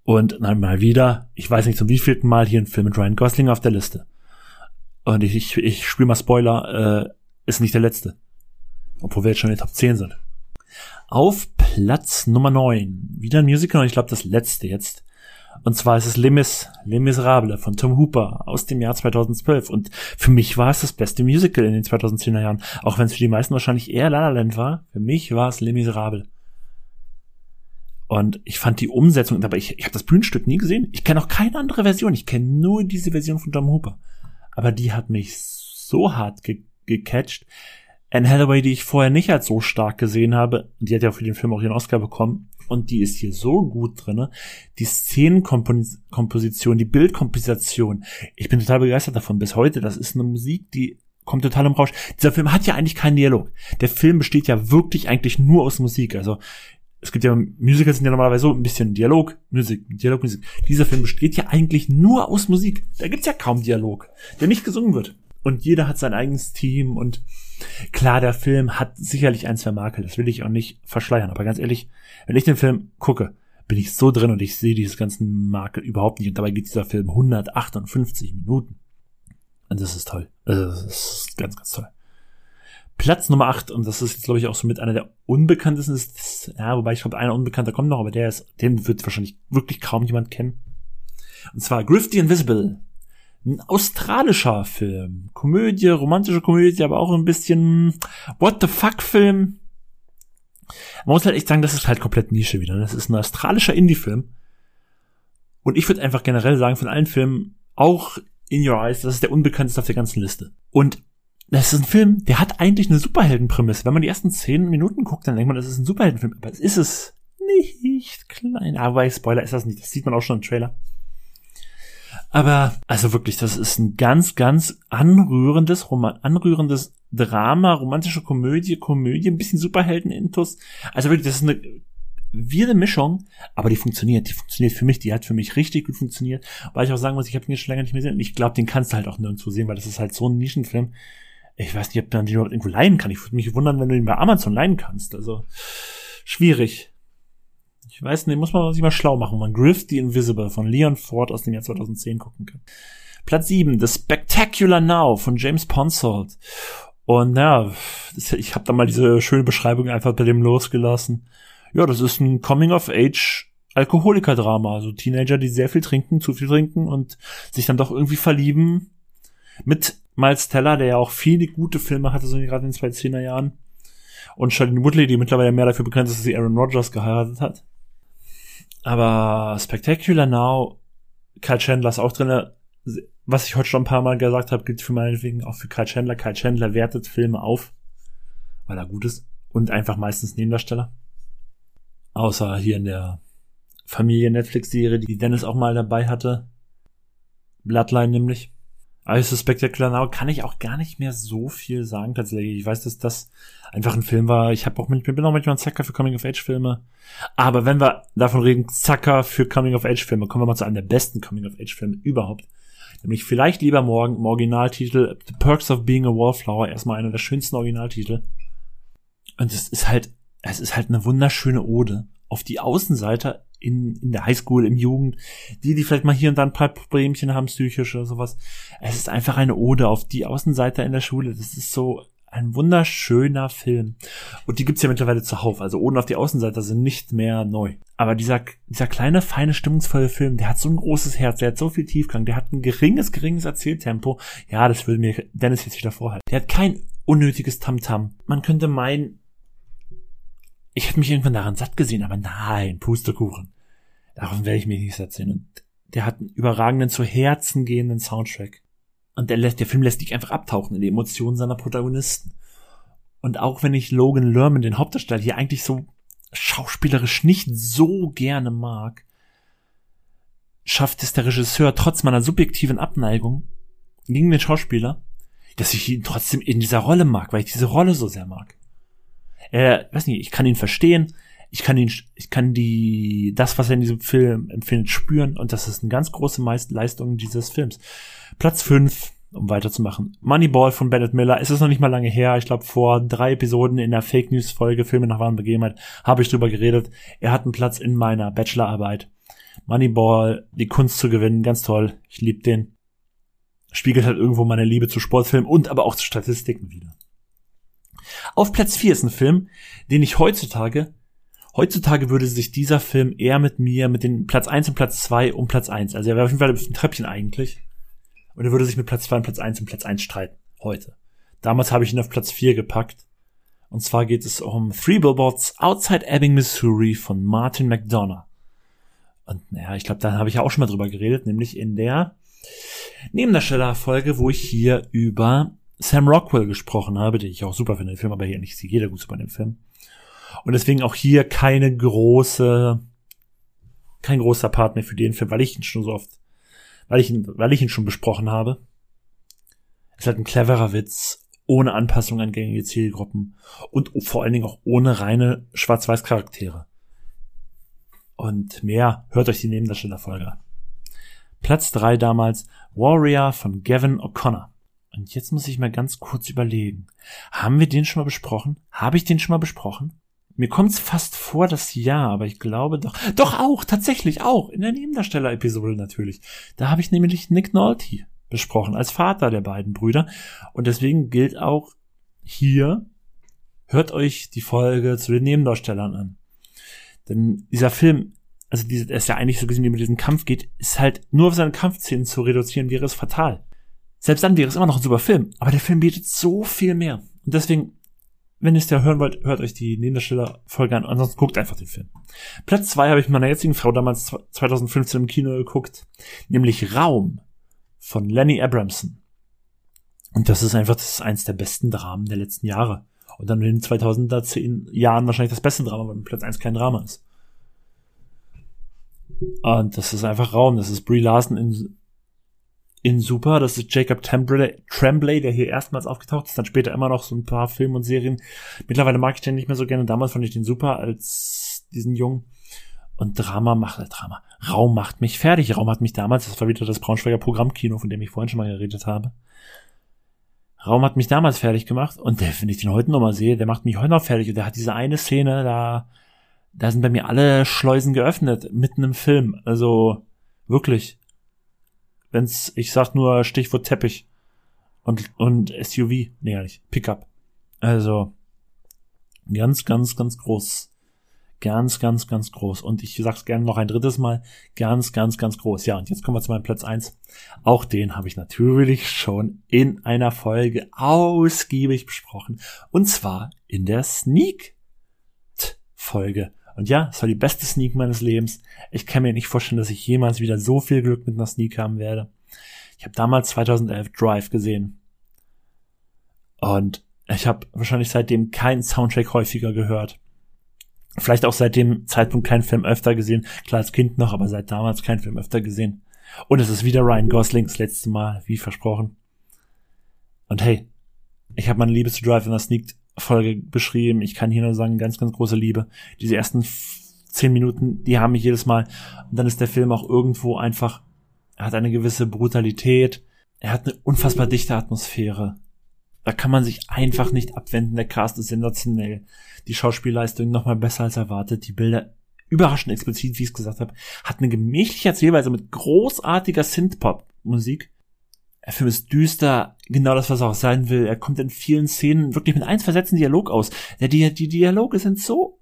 Und dann mal wieder, ich weiß nicht zum wievielten Mal hier ein Film mit Ryan Gosling auf der Liste. Und ich, ich, ich spiele mal Spoiler, äh, ist nicht der letzte. Obwohl wir jetzt schon in den Top 10 sind. Auf Platz Nummer 9. Wieder ein Musical und ich glaube das letzte jetzt. Und zwar ist es Les Mis, Les Miserables von Tom Hooper aus dem Jahr 2012. Und für mich war es das beste Musical in den 2010er Jahren. Auch wenn es für die meisten wahrscheinlich eher La La Land war. Für mich war es Les Miserables. Und ich fand die Umsetzung, aber ich, ich habe das Bühnenstück nie gesehen. Ich kenne auch keine andere Version. Ich kenne nur diese Version von Tom Hooper. Aber die hat mich so hart ge gecatcht. Anne Hathaway, die ich vorher nicht als so stark gesehen habe, die hat ja für den Film auch ihren Oscar bekommen und die ist hier so gut drinne. Die Szenenkomposition, die Bildkomposition, ich bin total begeistert davon bis heute. Das ist eine Musik, die kommt total im Rausch. Dieser Film hat ja eigentlich keinen Dialog. Der Film besteht ja wirklich eigentlich nur aus Musik. Also es gibt ja Musicals sind ja normalerweise so ein bisschen Dialog, Musik, Dialog, Musik. Dieser Film besteht ja eigentlich nur aus Musik. Da gibt's ja kaum Dialog, der nicht gesungen wird. Und jeder hat sein eigenes Team und klar, der Film hat sicherlich ein, zwei Makel, das will ich auch nicht verschleiern. Aber ganz ehrlich, wenn ich den Film gucke, bin ich so drin und ich sehe dieses ganzen Makel überhaupt nicht. Und dabei geht dieser Film 158 Minuten. Und das ist toll. Also das ist ganz, ganz toll. Platz Nummer 8, und das ist jetzt, glaube ich, auch so mit einer der unbekanntesten, ist, ja, wobei ich glaube, einer unbekannter kommt noch, aber der ist, den wird wahrscheinlich wirklich kaum jemand kennen. Und zwar Griff the Invisible. Ein australischer Film. Komödie, romantische Komödie, aber auch ein bisschen What the fuck Film. Man muss halt echt sagen, das ist halt komplett Nische wieder. Das ist ein australischer Indie-Film. Und ich würde einfach generell sagen, von allen Filmen, auch In Your Eyes, das ist der unbekannteste auf der ganzen Liste. Und das ist ein Film, der hat eigentlich eine Superheldenprämisse. Wenn man die ersten zehn Minuten guckt, dann denkt man, das ist ein Superheldenfilm. Aber es ist es nicht klein. Aber Spoiler ist das nicht. Das sieht man auch schon im Trailer. Aber, also wirklich, das ist ein ganz, ganz anrührendes, Roman anrührendes Drama, romantische Komödie, Komödie, ein bisschen Superhelden-Intus. Also wirklich, das ist eine wirre Mischung, aber die funktioniert. Die funktioniert für mich, die hat für mich richtig gut funktioniert. Weil ich auch sagen muss, ich habe ihn schon länger nicht mehr gesehen. Ich glaube, den kannst du halt auch nirgendwo sehen, weil das ist halt so ein Nischenfilm. Ich weiß nicht, ob man den überhaupt irgendwo leihen kann. Ich würde mich wundern, wenn du ihn bei Amazon leihen kannst. Also, schwierig. Ich weiß nicht, muss man sich mal schlau machen, man Griff the Invisible von Leon Ford aus dem Jahr 2010 gucken kann. Platz 7, The Spectacular Now von James Ponsold. Und ja, ich habe da mal diese schöne Beschreibung einfach bei dem losgelassen. Ja, das ist ein Coming-of-Age Alkoholiker-Drama. Also Teenager, die sehr viel trinken, zu viel trinken und sich dann doch irgendwie verlieben. Mit Miles Teller, der ja auch viele gute Filme hatte, so gerade in den 2010er Jahren. Und Charlene Woodley, die mittlerweile mehr dafür bekannt ist, dass sie Aaron Rodgers geheiratet hat. Aber Spectacular Now, Kyle Chandler ist auch drin. Was ich heute schon ein paar Mal gesagt habe, gilt für meinetwegen auch für Kyle Chandler. Kyle Chandler wertet Filme auf, weil er gut ist. Und einfach meistens Nebendarsteller. Außer hier in der Familie-Netflix-Serie, die Dennis auch mal dabei hatte. Bloodline nämlich. Also Spectacular Now kann ich auch gar nicht mehr so viel sagen tatsächlich. Ich weiß, dass das einfach ein Film war. Ich habe auch mit, bin auch manchmal ein Zacker für Coming-of-Age-Filme. Aber wenn wir davon reden, Zacker für Coming-of-Age-Filme, kommen wir mal zu einem der besten Coming-of-Age-Filme überhaupt. Nämlich vielleicht lieber morgen im Originaltitel The Perks of Being a Wallflower. Erstmal einer der schönsten Originaltitel. Und es ist halt, es ist halt eine wunderschöne Ode auf die Außenseiter in, in der Highschool, im Jugend, die, die vielleicht mal hier und da ein paar Problemchen haben, psychische oder sowas. Es ist einfach eine Ode auf die Außenseiter in der Schule. Das ist so ein wunderschöner Film. Und die gibt's ja mittlerweile zuhauf. Also Oden auf die Außenseiter sind nicht mehr neu. Aber dieser, dieser kleine, feine, stimmungsvolle Film, der hat so ein großes Herz, der hat so viel Tiefgang, der hat ein geringes, geringes Erzähltempo. Ja, das würde mir Dennis jetzt wieder vorhalten. Der hat kein unnötiges Tamtam. -Tam. Man könnte meinen, ich hätte mich irgendwann daran satt gesehen, aber nein, Pustekuchen. Davon werde ich mich nicht sehen. Und der hat einen überragenden, zu Herzen gehenden Soundtrack. Und der, lässt, der Film lässt dich einfach abtauchen in die Emotionen seiner Protagonisten. Und auch wenn ich Logan Lerman, den Hauptdarsteller, hier eigentlich so schauspielerisch nicht so gerne mag, schafft es der Regisseur trotz meiner subjektiven Abneigung gegen den Schauspieler, dass ich ihn trotzdem in dieser Rolle mag, weil ich diese Rolle so sehr mag. Er, weiß nicht, ich kann ihn verstehen, ich kann ihn, ich kann die, das, was er in diesem Film empfindet, spüren und das ist eine ganz große Leistung dieses Films. Platz fünf, um weiterzumachen. Moneyball von Bennett Miller. Es ist noch nicht mal lange her. Ich glaube, vor drei Episoden in der Fake News Folge Filme nach wahren Begebenheit habe ich drüber geredet. Er hat einen Platz in meiner Bachelorarbeit. Moneyball, die Kunst zu gewinnen, ganz toll. Ich liebe den. Spiegelt halt irgendwo meine Liebe zu Sportfilmen und aber auch zu Statistiken wieder. Auf Platz vier ist ein Film, den ich heutzutage Heutzutage würde sich dieser Film eher mit mir, mit den Platz 1 und Platz 2 um Platz 1. Also er wäre auf jeden Fall ein Treppchen eigentlich. Und er würde sich mit Platz 2 und Platz 1 und Platz 1 streiten. Heute. Damals habe ich ihn auf Platz 4 gepackt. Und zwar geht es um Three Billboards Outside Ebbing, Missouri von Martin McDonough. Und naja, ich glaube, da habe ich ja auch schon mal drüber geredet, nämlich in der Nebendarsteller-Folge, wo ich hier über Sam Rockwell gesprochen habe, den ich auch super finde, den Film, aber hier nicht jeder gut in dem Film. Und deswegen auch hier keine große, kein großer Part mehr für den Film, weil ich ihn schon so oft, weil ich ihn, weil ich ihn schon besprochen habe. Es ist halt ein cleverer Witz, ohne Anpassung an gängige Zielgruppen und vor allen Dingen auch ohne reine Schwarz-Weiß-Charaktere. und mehr, hört euch die Nebendarstellerfolge an. Platz drei damals Warrior von Gavin O'Connor. Und jetzt muss ich mal ganz kurz überlegen. Haben wir den schon mal besprochen? Habe ich den schon mal besprochen? Mir kommt es fast vor, dass ja, aber ich glaube doch. Doch auch, tatsächlich auch. In der Nebendarsteller-Episode natürlich. Da habe ich nämlich Nick Nolte besprochen, als Vater der beiden Brüder. Und deswegen gilt auch hier, hört euch die Folge zu den Nebendarstellern an. Denn dieser Film, also diese, er ist ja eigentlich so gesehen, wie mit diesem Kampf geht, ist halt nur auf seine Kampfszenen zu reduzieren, wäre es fatal. Selbst dann wäre es immer noch ein super Film, aber der Film bietet so viel mehr. Und deswegen, wenn ihr es ja hören wollt, hört euch die Nebendarsteller-Folge an, ansonsten guckt einfach den Film. Platz zwei habe ich meiner jetzigen Frau damals 2015 im Kino geguckt, nämlich Raum von Lenny Abramson. Und das ist einfach, das ist eins der besten Dramen der letzten Jahre. Und dann in den 2010 Jahren wahrscheinlich das beste Drama, weil Platz eins kein Drama ist. Und das ist einfach Raum. Das ist Brie Larson in, in Super. Das ist Jacob Tremblay, Tremblay, der hier erstmals aufgetaucht ist. Dann später immer noch so ein paar Filme und Serien. Mittlerweile mag ich den nicht mehr so gerne. Damals fand ich den super als diesen Jungen. Und Drama macht, äh, Drama. Raum macht mich fertig. Raum hat mich damals, das war wieder das Braunschweiger Programmkino, von dem ich vorhin schon mal geredet habe. Raum hat mich damals fertig gemacht und der, wenn ich den heute nochmal sehe, der macht mich heute noch fertig und der hat diese eine Szene, da, da sind bei mir alle Schleusen geöffnet, mitten im Film. Also, wirklich. Wenn's, ich sag nur Stichwort Teppich und, und SUV, nee, nicht, Pickup. Also, ganz, ganz, ganz groß. Ganz, ganz, ganz groß. Und ich sag's gerne noch ein drittes Mal. Ganz, ganz, ganz groß. Ja, und jetzt kommen wir zu meinem Platz eins. Auch den habe ich natürlich schon in einer Folge ausgiebig besprochen. Und zwar in der Sneak-Folge. Und ja, es war die beste Sneak meines Lebens. Ich kann mir nicht vorstellen, dass ich jemals wieder so viel Glück mit einer Sneak haben werde. Ich habe damals 2011 Drive gesehen. Und ich habe wahrscheinlich seitdem keinen Soundtrack häufiger gehört. Vielleicht auch seit dem Zeitpunkt keinen Film öfter gesehen. Klar als Kind noch, aber seit damals keinen Film öfter gesehen. Und es ist wieder Ryan Gosling das letzte Mal, wie versprochen. Und hey, ich habe meine Liebe zu Drive in der Sneak Folge beschrieben. Ich kann hier nur sagen, ganz, ganz große Liebe. Diese ersten zehn Minuten, die haben mich jedes Mal. Und dann ist der Film auch irgendwo einfach, er hat eine gewisse Brutalität. Er hat eine unfassbar dichte Atmosphäre. Da kann man sich einfach nicht abwenden. Der Cast ist sensationell. Die Schauspielleistung nochmal besser als erwartet. Die Bilder überraschend explizit, wie ich es gesagt habe. Hat eine gemächliche Erzählweise mit großartiger Synthpop-Musik. Der Film ist düster, genau das, was er auch sein will. Er kommt in vielen Szenen wirklich mit eins versetzten Dialog aus. Der, die, die Dialoge sind so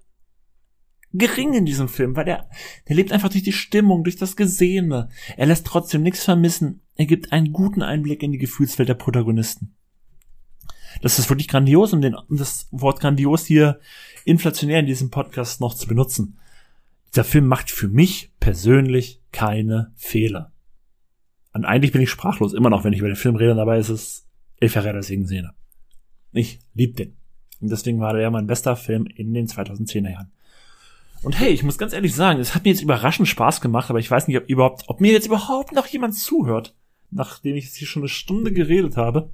gering in diesem Film, weil der, der lebt einfach durch die Stimmung, durch das Gesehene. Er lässt trotzdem nichts vermissen. Er gibt einen guten Einblick in die Gefühlswelt der Protagonisten. Das ist wirklich grandios, um, den, um das Wort grandios hier inflationär in diesem Podcast noch zu benutzen. Dieser Film macht für mich persönlich keine Fehler. Und eigentlich bin ich sprachlos, immer noch, wenn ich über den Film rede, dabei ist es El Ferreira singen sehen. Ich lieb den. Und deswegen war der mein bester Film in den 2010er Jahren. Und hey, ich muss ganz ehrlich sagen, es hat mir jetzt überraschend Spaß gemacht, aber ich weiß nicht, ob überhaupt, ob mir jetzt überhaupt noch jemand zuhört, nachdem ich jetzt hier schon eine Stunde geredet habe.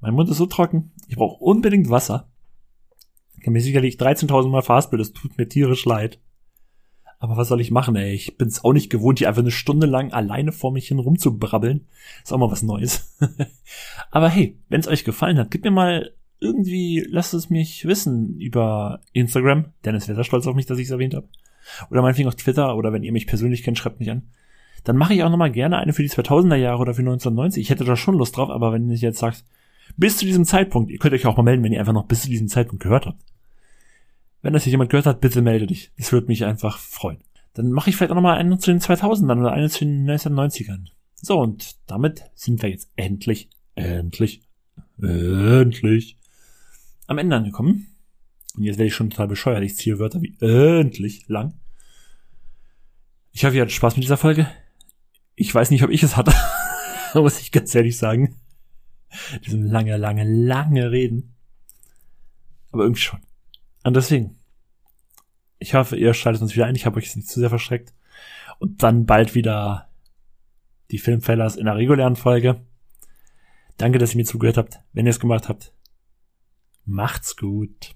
Mein Mund ist so trocken. Ich brauche unbedingt Wasser. Ich kann mir sicherlich 13.000 Mal fastbild, das tut mir tierisch leid. Aber was soll ich machen, ey? Ich bin's auch nicht gewohnt, hier einfach eine Stunde lang alleine vor mich hin rumzubrabbeln. Ist auch mal was Neues. Aber hey, wenn's euch gefallen hat, gebt mir mal irgendwie, lasst es mich wissen über Instagram. Dennis wäre stolz auf mich, dass ich es erwähnt habe. Oder meinetwegen auf Twitter oder wenn ihr mich persönlich kennt, schreibt mich an. Dann mache ich auch nochmal gerne eine für die 2000er Jahre oder für 1990. Ich hätte da schon Lust drauf, aber wenn ihr jetzt sagt, bis zu diesem Zeitpunkt, ihr könnt euch auch mal melden, wenn ihr einfach noch bis zu diesem Zeitpunkt gehört habt. Wenn das hier jemand gehört hat, bitte melde dich. Das würde mich einfach freuen. Dann mache ich vielleicht auch nochmal eine zu den 2000ern oder eine zu den 1990ern. So, und damit sind wir jetzt endlich, endlich, endlich am Ende angekommen. Und jetzt werde ich schon total bescheuert. Ich ziehe Wörter wie endlich lang. Ich hoffe, ihr hattet Spaß mit dieser Folge. Ich weiß nicht, ob ich es hatte. muss ich ganz ehrlich sagen. Diesem lange, lange, lange Reden. Aber irgendwie schon. Und deswegen. Ich hoffe, ihr schaltet uns wieder ein. Ich habe euch jetzt nicht zu sehr verschreckt. Und dann bald wieder die Filmfellers in der regulären Folge. Danke, dass ihr mir zugehört habt. Wenn ihr es gemacht habt, macht's gut.